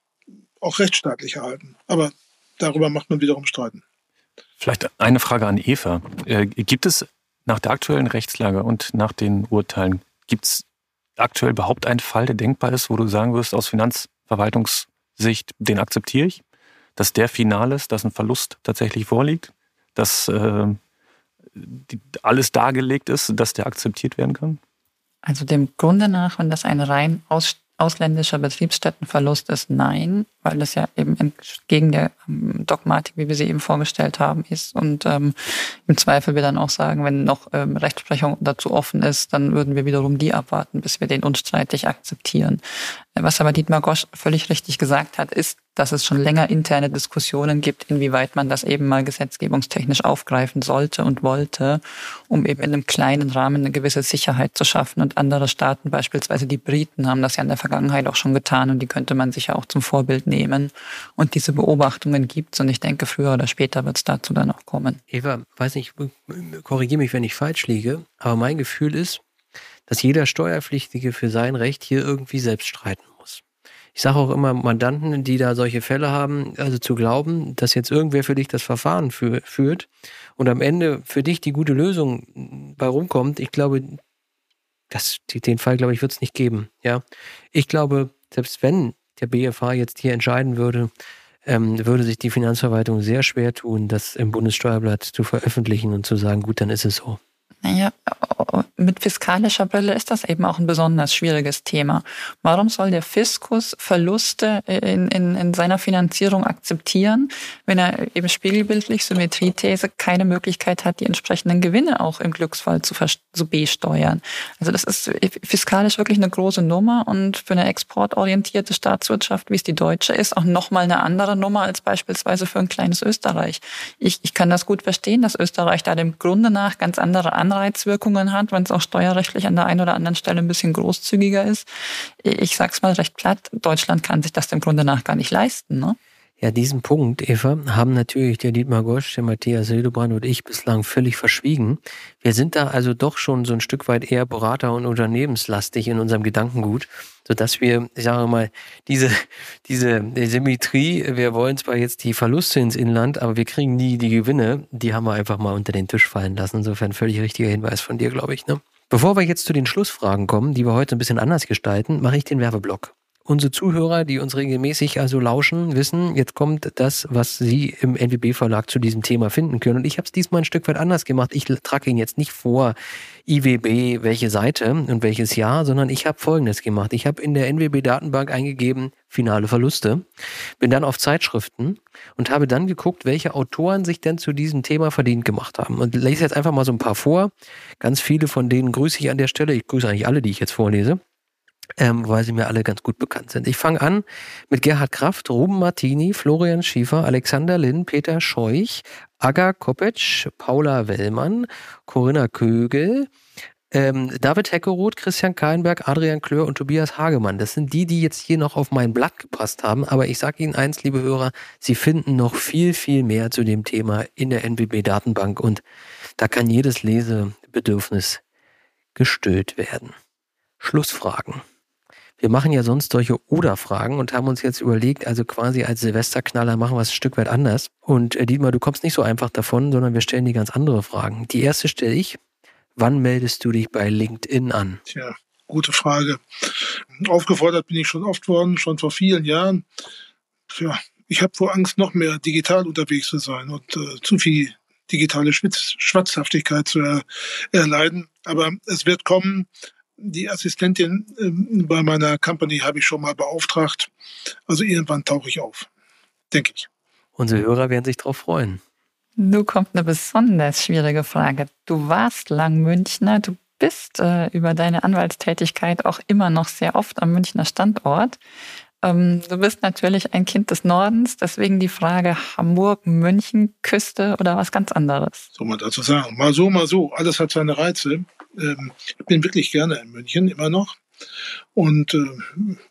auch rechtsstaatlich erhalten. Aber darüber macht man wiederum streiten. Vielleicht eine Frage an Eva. Äh, gibt es nach der aktuellen Rechtslage und nach den Urteilen, gibt es aktuell überhaupt einen Fall, der denkbar ist, wo du sagen wirst, aus Finanzverwaltungssicht, den akzeptiere ich, dass der final ist, dass ein Verlust tatsächlich vorliegt, dass äh, die, alles dargelegt ist, dass der akzeptiert werden kann? Also dem Grunde nach, wenn das ein rein aus, ausländischer Betriebsstättenverlust ist, nein weil das ja eben entgegen der ähm, Dogmatik, wie wir sie eben vorgestellt haben, ist. Und ähm, im Zweifel wir dann auch sagen, wenn noch ähm, Rechtsprechung dazu offen ist, dann würden wir wiederum die abwarten, bis wir den unstreitig akzeptieren. Was aber Dietmar Gosch völlig richtig gesagt hat, ist, dass es schon länger interne Diskussionen gibt, inwieweit man das eben mal gesetzgebungstechnisch aufgreifen sollte und wollte, um eben in einem kleinen Rahmen eine gewisse Sicherheit zu schaffen. Und andere Staaten, beispielsweise die Briten, haben das ja in der Vergangenheit auch schon getan und die könnte man sich ja auch zum Vorbild nehmen und diese Beobachtungen gibt. Und ich denke, früher oder später wird es dazu dann auch kommen. Eva, weiß nicht, korrigiere mich, wenn ich falsch liege, aber mein Gefühl ist, dass jeder Steuerpflichtige für sein Recht hier irgendwie selbst streiten muss. Ich sage auch immer Mandanten, die da solche Fälle haben, also zu glauben, dass jetzt irgendwer für dich das Verfahren für, führt und am Ende für dich die gute Lösung bei rumkommt, ich glaube, das, den Fall, glaube ich, wird es nicht geben. Ja, ich glaube, selbst wenn der BFH jetzt hier entscheiden würde, ähm, würde sich die Finanzverwaltung sehr schwer tun, das im Bundessteuerblatt zu veröffentlichen und zu sagen, gut, dann ist es so. Naja, mit fiskalischer Brille ist das eben auch ein besonders schwieriges Thema. Warum soll der Fiskus Verluste in, in, in seiner Finanzierung akzeptieren, wenn er eben spiegelbildlich Symmetriethese keine Möglichkeit hat, die entsprechenden Gewinne auch im Glücksfall zu, zu besteuern? Also das ist fiskalisch wirklich eine große Nummer und für eine exportorientierte Staatswirtschaft, wie es die deutsche ist, auch nochmal eine andere Nummer als beispielsweise für ein kleines Österreich. Ich, ich kann das gut verstehen, dass Österreich da dem Grunde nach ganz andere Anreizwirkungen hat, wenn es auch steuerrechtlich an der einen oder anderen Stelle ein bisschen großzügiger ist. Ich sag's mal recht platt, Deutschland kann sich das im Grunde nach gar nicht leisten. Ne? Ja, diesen Punkt, Eva, haben natürlich der Dietmar Gosch, der Matthias Hildebrand und ich bislang völlig verschwiegen. Wir sind da also doch schon so ein Stück weit eher Berater- und Unternehmenslastig in unserem Gedankengut, sodass wir, ich sage mal, diese, diese Symmetrie, wir wollen zwar jetzt die Verluste ins Inland, aber wir kriegen nie die Gewinne, die haben wir einfach mal unter den Tisch fallen lassen. Insofern völlig richtiger Hinweis von dir, glaube ich. Ne? Bevor wir jetzt zu den Schlussfragen kommen, die wir heute ein bisschen anders gestalten, mache ich den Werbeblock. Unsere Zuhörer, die uns regelmäßig also lauschen, wissen, jetzt kommt das, was sie im NWB-Verlag zu diesem Thema finden können. Und ich habe es diesmal ein Stück weit anders gemacht. Ich trage Ihnen jetzt nicht vor, IWB welche Seite und welches Jahr, sondern ich habe Folgendes gemacht. Ich habe in der NWB-Datenbank eingegeben, finale Verluste, bin dann auf Zeitschriften und habe dann geguckt, welche Autoren sich denn zu diesem Thema verdient gemacht haben. Und lese jetzt einfach mal so ein paar vor. Ganz viele von denen grüße ich an der Stelle. Ich grüße eigentlich alle, die ich jetzt vorlese ähm, weil sie mir alle ganz gut bekannt sind. Ich fange an mit Gerhard Kraft, Ruben Martini, Florian Schiefer, Alexander Linn, Peter Scheuch, Aga Kopetsch, Paula Wellmann, Corinna Kögel, ähm, David Heckeroth, Christian Kahlenberg, Adrian Klör und Tobias Hagemann. Das sind die, die jetzt hier noch auf mein Blatt gepasst haben. Aber ich sage Ihnen eins, liebe Hörer, Sie finden noch viel, viel mehr zu dem Thema in der NWB-Datenbank und da kann jedes Lesebedürfnis gestillt werden. Schlussfragen. Wir machen ja sonst solche Oder-Fragen und haben uns jetzt überlegt, also quasi als Silvesterknaller machen wir es ein Stück weit anders. Und äh, Dietmar, du kommst nicht so einfach davon, sondern wir stellen dir ganz andere Fragen. Die erste stelle ich. Wann meldest du dich bei LinkedIn an? Tja, gute Frage. Aufgefordert bin ich schon oft worden, schon vor vielen Jahren. Ja, ich habe vor Angst, noch mehr digital unterwegs zu sein und äh, zu viel digitale Schwitz Schwatzhaftigkeit zu er erleiden. Aber es wird kommen die Assistentin ähm, bei meiner Company habe ich schon mal beauftragt. Also irgendwann tauche ich auf, denke ich. Unsere Hörer werden sich darauf freuen. Du kommt eine besonders schwierige Frage. Du warst lang Münchner, du bist äh, über deine Anwaltstätigkeit auch immer noch sehr oft am Münchner Standort. Ähm, du bist natürlich ein Kind des Nordens, deswegen die Frage Hamburg, München, Küste oder was ganz anderes. Soll man dazu sagen? Mal so, mal so. Alles hat seine Reize. Ähm, ich bin wirklich gerne in München, immer noch. Und äh,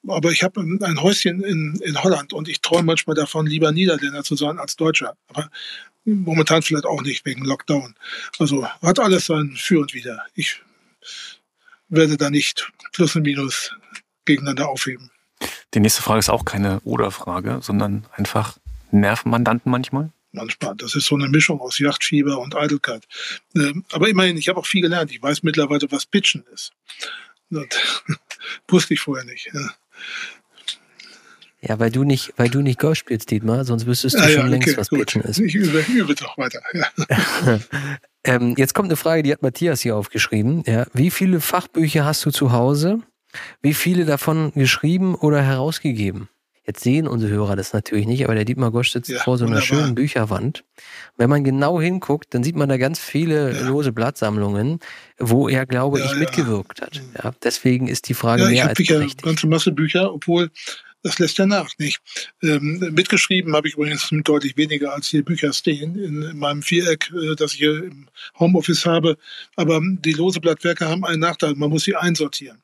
aber ich habe ein Häuschen in, in Holland und ich träume manchmal davon, lieber Niederländer zu sein als Deutscher. Aber momentan vielleicht auch nicht wegen Lockdown. Also hat alles sein Für und Wider. Ich werde da nicht Plus und Minus gegeneinander aufheben. Die nächste Frage ist auch keine Oder-Frage, sondern einfach nerven Mandanten manchmal? Manchmal. Das ist so eine Mischung aus Yachtfieber und Eitelkeit. Ähm, aber immerhin, ich habe auch viel gelernt. Ich weiß mittlerweile, was Pitchen ist. Das wusste ich vorher nicht. Ja. Ja, weil du nicht, weil du nicht Golf spielst, Dietmar, sonst wüsstest du ja, schon ja, längst, was gut. Pitchen ist. Ich übe, übe doch weiter. Ja. ähm, jetzt kommt eine Frage, die hat Matthias hier aufgeschrieben. Ja, wie viele Fachbücher hast du zu Hause? Wie viele davon geschrieben oder herausgegeben? Jetzt sehen unsere Hörer das natürlich nicht, aber der Dietmar Gosch sitzt ja, vor so einer wunderbar. schönen Bücherwand. Wenn man genau hinguckt, dann sieht man da ganz viele ja. lose Blattsammlungen, wo er, glaube ja, ich, mitgewirkt hat. Ja, deswegen ist die Frage mehr als. Ich habe ganze Masse Bücher, obwohl das lässt ja nach, nicht? Ähm, mitgeschrieben habe ich übrigens deutlich weniger, als hier Bücher stehen in, in meinem Viereck, äh, das ich hier im Homeoffice habe. Aber die lose Blattwerke haben einen Nachteil, man muss sie einsortieren.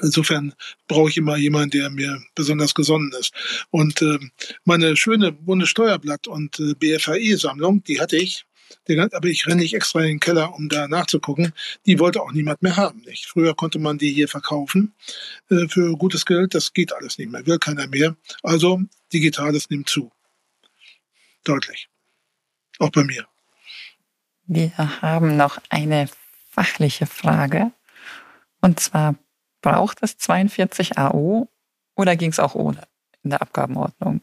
Insofern brauche ich immer jemanden, der mir besonders gesonnen ist. Und äh, meine schöne Bundessteuerblatt- und äh, BFAE-Sammlung, die hatte ich, aber ich renne nicht extra in den Keller, um da nachzugucken. Die wollte auch niemand mehr haben. Nicht? Früher konnte man die hier verkaufen äh, für gutes Geld. Das geht alles nicht mehr, will keiner mehr. Also Digitales nimmt zu. Deutlich. Auch bei mir. Wir haben noch eine fachliche Frage. Und zwar Braucht es 42 AO oder ging es auch ohne in der Abgabenordnung?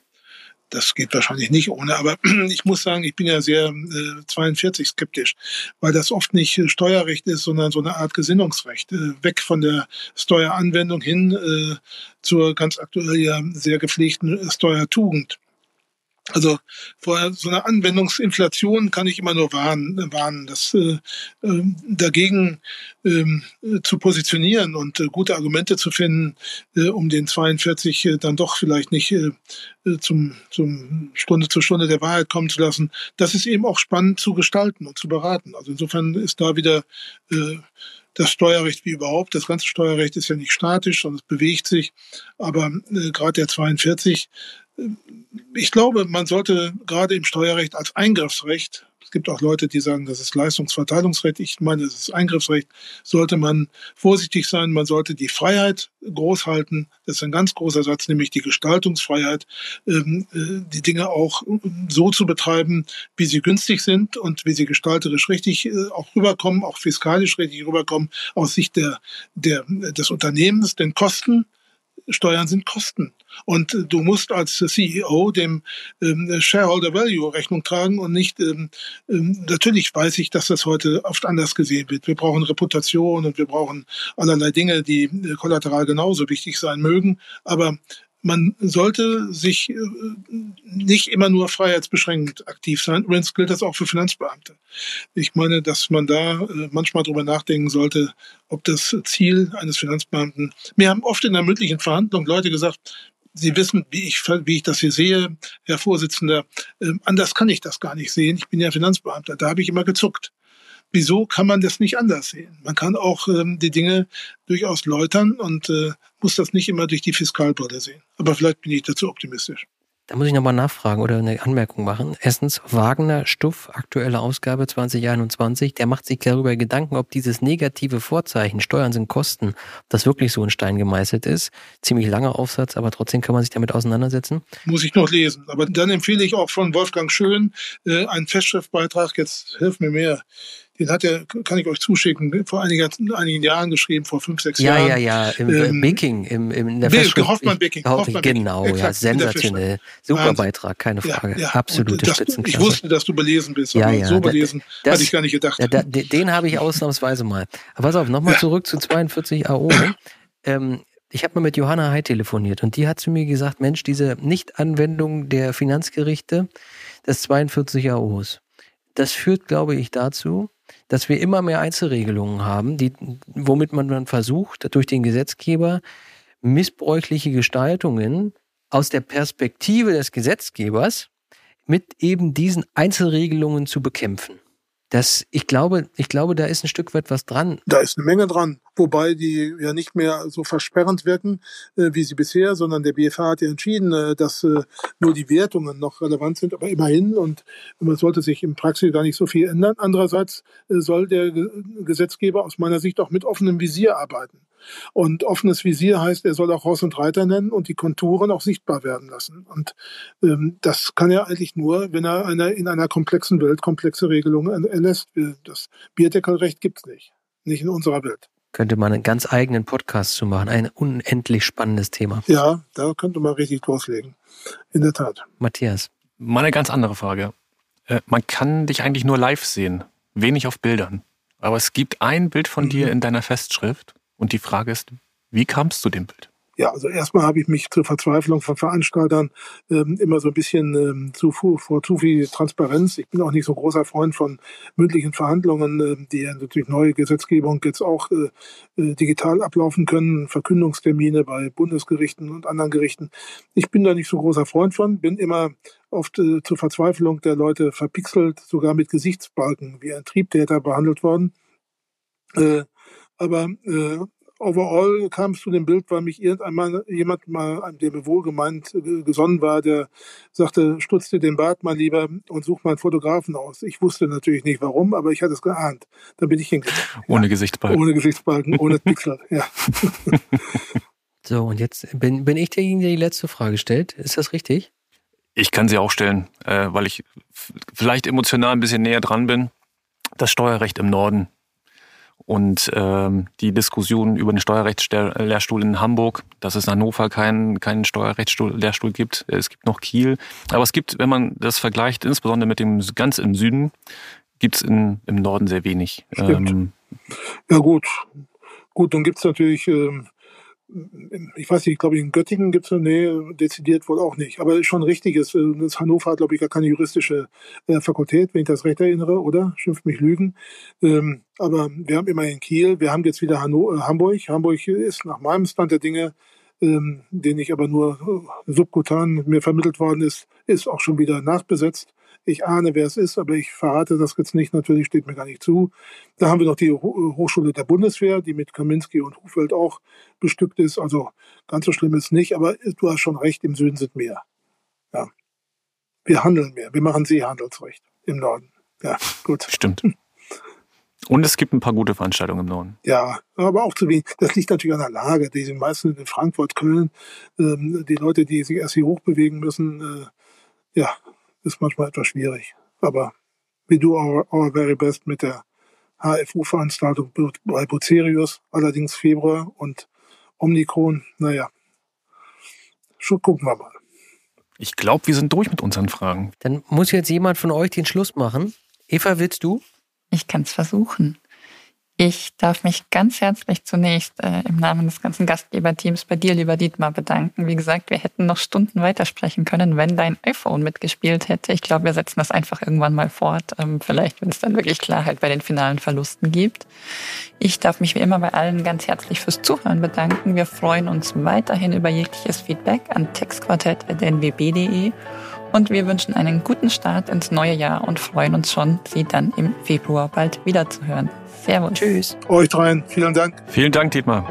Das geht wahrscheinlich nicht ohne, aber ich muss sagen, ich bin ja sehr äh, 42 skeptisch, weil das oft nicht äh, Steuerrecht ist, sondern so eine Art Gesinnungsrecht. Äh, weg von der Steueranwendung hin äh, zur ganz aktuell ja sehr gepflegten Steuertugend. Also vor so einer Anwendungsinflation kann ich immer nur warnen, warnen das äh, äh, dagegen ähm, äh, zu positionieren und äh, gute Argumente zu finden, äh, um den 42 äh, dann doch vielleicht nicht zum, zum Stunde zu Stunde der Wahrheit kommen zu lassen. Das ist eben auch spannend zu gestalten und zu beraten. Also insofern ist da wieder das Steuerrecht wie überhaupt. Das ganze Steuerrecht ist ja nicht statisch, sondern es bewegt sich. Aber äh, gerade der 42 ich glaube, man sollte gerade im Steuerrecht als Eingriffsrecht, es gibt auch Leute, die sagen, das ist Leistungsverteilungsrecht, ich meine, das ist Eingriffsrecht, sollte man vorsichtig sein, man sollte die Freiheit groß halten, das ist ein ganz großer Satz, nämlich die Gestaltungsfreiheit, ähm, äh, die Dinge auch so zu betreiben, wie sie günstig sind und wie sie gestalterisch richtig äh, auch rüberkommen, auch fiskalisch richtig rüberkommen, aus Sicht der, der, des Unternehmens, denn Kosten Steuern sind Kosten. Und äh, du musst als CEO dem ähm, Shareholder Value Rechnung tragen und nicht, ähm, ähm, natürlich weiß ich, dass das heute oft anders gesehen wird. Wir brauchen Reputation und wir brauchen allerlei Dinge, die äh, kollateral genauso wichtig sein mögen. Aber man sollte sich äh, nicht immer nur freiheitsbeschränkend aktiv sein. Übrigens gilt das auch für Finanzbeamte. Ich meine, dass man da manchmal drüber nachdenken sollte, ob das Ziel eines Finanzbeamten. Mir haben oft in der mündlichen Verhandlung Leute gesagt, Sie wissen, wie ich, wie ich das hier sehe, Herr Vorsitzender. Ähm, anders kann ich das gar nicht sehen. Ich bin ja Finanzbeamter. Da habe ich immer gezuckt. Wieso kann man das nicht anders sehen? Man kann auch ähm, die Dinge durchaus läutern und äh, muss das nicht immer durch die Fiskalbrille sehen. Aber vielleicht bin ich dazu optimistisch. Da muss ich nochmal nachfragen oder eine Anmerkung machen. Erstens, Wagner Stuff, aktuelle Ausgabe 2021, der macht sich darüber Gedanken, ob dieses negative Vorzeichen, Steuern sind Kosten, das wirklich so in Stein gemeißelt ist. Ziemlich langer Aufsatz, aber trotzdem kann man sich damit auseinandersetzen. Muss ich noch lesen. Aber dann empfehle ich auch von Wolfgang Schön äh, einen Festschriftbeitrag, jetzt hilf mir mehr, den hat er, kann ich euch zuschicken, vor einiger, einigen Jahren geschrieben, vor fünf, sechs ja, Jahren. Ja, ja, ja, im äh, ähm, Baking, im, im, in der Festschrift. Hoffmann Baking. Hoffmann genau, Baking. ja, sensationell. Super Wahnsinn. Beitrag, keine Frage. Ja, ja. Absolute das, Spitzenklasse. Ich wusste, dass du belesen bist, ja, ja, so belesen das, hatte ich gar nicht gedacht. Da, den habe ich ausnahmsweise mal. Aber pass auf, nochmal zurück zu 42 AO. ähm, ich habe mal mit Johanna Heid telefoniert und die hat zu mir gesagt, Mensch, diese Nichtanwendung der Finanzgerichte des 42 AOs, das führt, glaube ich, dazu, dass wir immer mehr Einzelregelungen haben, die, womit man dann versucht, durch den Gesetzgeber missbräuchliche Gestaltungen aus der Perspektive des Gesetzgebers mit eben diesen Einzelregelungen zu bekämpfen. Das, ich glaube, ich glaube, da ist ein Stück weit was dran. Da ist eine Menge dran, wobei die ja nicht mehr so versperrend wirken, äh, wie sie bisher, sondern der BFH hat ja entschieden, äh, dass äh, nur die Wertungen noch relevant sind, aber immerhin und man sollte sich im Praxis gar nicht so viel ändern. Andererseits äh, soll der Gesetzgeber aus meiner Sicht auch mit offenem Visier arbeiten. Und offenes Visier heißt, er soll auch Ross und Reiter nennen und die Konturen auch sichtbar werden lassen. Und ähm, das kann er eigentlich nur, wenn er eine, in einer komplexen Welt komplexe Regelungen erlässt. Das Bierdeckelrecht gibt es nicht. Nicht in unserer Welt. Könnte man einen ganz eigenen Podcast zu machen. Ein unendlich spannendes Thema. Ja, da könnte man richtig loslegen. In der Tat. Matthias. Mal eine ganz andere Frage. Äh, man kann dich eigentlich nur live sehen, wenig auf Bildern. Aber es gibt ein Bild von mhm. dir in deiner Festschrift und die Frage ist, wie kamst du dem Bild? Ja, also erstmal habe ich mich zur Verzweiflung von Veranstaltern ähm, immer so ein bisschen ähm, zu, vor zu viel Transparenz. Ich bin auch nicht so großer Freund von mündlichen Verhandlungen, äh, die ja natürlich neue Gesetzgebung jetzt auch äh, äh, digital ablaufen können, Verkündungstermine bei Bundesgerichten und anderen Gerichten. Ich bin da nicht so großer Freund von, bin immer oft äh, zur Verzweiflung der Leute verpixelt, sogar mit Gesichtsbalken wie ein Triebtäter behandelt worden. Äh, aber äh, overall kam es zu dem Bild, weil mich irgendeinmal jemand mal, der mir wohlgemeint äh, gesonnen war, der sagte, stutz dir den Bart mal lieber und such mal einen Fotografen aus. Ich wusste natürlich nicht warum, aber ich hatte es geahnt. Da bin ich hingegangen. Ohne ja. Gesichtsbalken. Ohne Gesichtsbalken, ohne Pixel, ja. So, und jetzt bin, bin ich derjenige, der die letzte Frage stellt. Ist das richtig? Ich kann sie auch stellen, äh, weil ich vielleicht emotional ein bisschen näher dran bin. Das Steuerrecht im Norden und ähm, die Diskussion über den Steuerrechtslehrstuhl in Hamburg, dass es in Hannover keinen, keinen Steuerrechtslehrstuhl gibt. Es gibt noch Kiel. Aber es gibt, wenn man das vergleicht, insbesondere mit dem ganz im Süden, gibt es im Norden sehr wenig. Ähm, ja gut. Gut, dann gibt es natürlich ähm, ich weiß nicht, ich glaube, in Göttingen gibt es, nee, dezidiert wohl auch nicht. Aber schon richtig ist, äh, das Hannover hat, glaube ich, gar keine juristische äh, Fakultät, wenn ich das recht erinnere, oder? Schimpft mich Lügen. Ähm, aber wir haben immerhin Kiel, wir haben jetzt wieder Hanno äh, Hamburg. Hamburg ist nach meinem Stand der Dinge, ähm, den ich aber nur äh, subkutan mir vermittelt worden ist, ist auch schon wieder nachbesetzt. Ich ahne, wer es ist, aber ich verrate das jetzt nicht. Natürlich steht mir gar nicht zu. Da haben wir noch die Hochschule der Bundeswehr, die mit Kaminski und Hufeld auch bestückt ist. Also ganz so schlimm ist nicht, aber du hast schon recht, im Süden sind mehr. Ja. Wir handeln mehr. Wir machen Seehandelsrecht im Norden. Ja, gut. Stimmt. Und es gibt ein paar gute Veranstaltungen im Norden. Ja, aber auch zu wenig. Das liegt natürlich an der Lage. Die sind meistens in Frankfurt, Köln. Ähm, die Leute, die sich erst hier hochbewegen müssen, äh, ja, ist manchmal etwas schwierig. Aber we do our, our very best mit der HFU-Veranstaltung bei Bucerius, allerdings Februar und Omikron, naja, schon gucken wir mal. Ich glaube, wir sind durch mit unseren Fragen. Dann muss jetzt jemand von euch den Schluss machen. Eva, willst du? Ich kann es versuchen. Ich darf mich ganz herzlich zunächst äh, im Namen des ganzen Gastgeberteams bei dir, lieber Dietmar, bedanken. Wie gesagt, wir hätten noch Stunden weitersprechen können, wenn dein iPhone mitgespielt hätte. Ich glaube, wir setzen das einfach irgendwann mal fort. Ähm, vielleicht, wenn es dann wirklich Klarheit bei den finalen Verlusten gibt. Ich darf mich wie immer bei allen ganz herzlich fürs Zuhören bedanken. Wir freuen uns weiterhin über jegliches Feedback an textquartett.nwb.de und wir wünschen einen guten Start ins neue Jahr und freuen uns schon, Sie dann im Februar bald wiederzuhören. Servus. Tschüss. Euch dreien. Vielen Dank. Vielen Dank, Dietmar.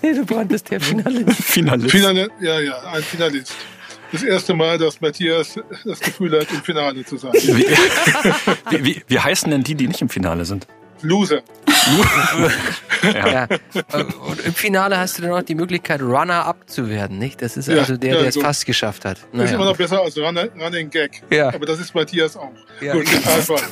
Hildebrand ist der Finalist. Finalist. Finale, ja, ja, ein Finalist. Das erste Mal, dass Matthias das Gefühl hat, im Finale zu sein. Wie, wie, wie, wie heißen denn die, die nicht im Finale sind? Loser. ja. ja. Und im Finale hast du dann auch die Möglichkeit, Runner-up zu werden, nicht? Das ist also der, ja, der es fast geschafft hat. Naja. Das ist immer noch besser als Runner, Running Gag. Ja. Aber das ist Matthias auch. Ja. Gut, einfach.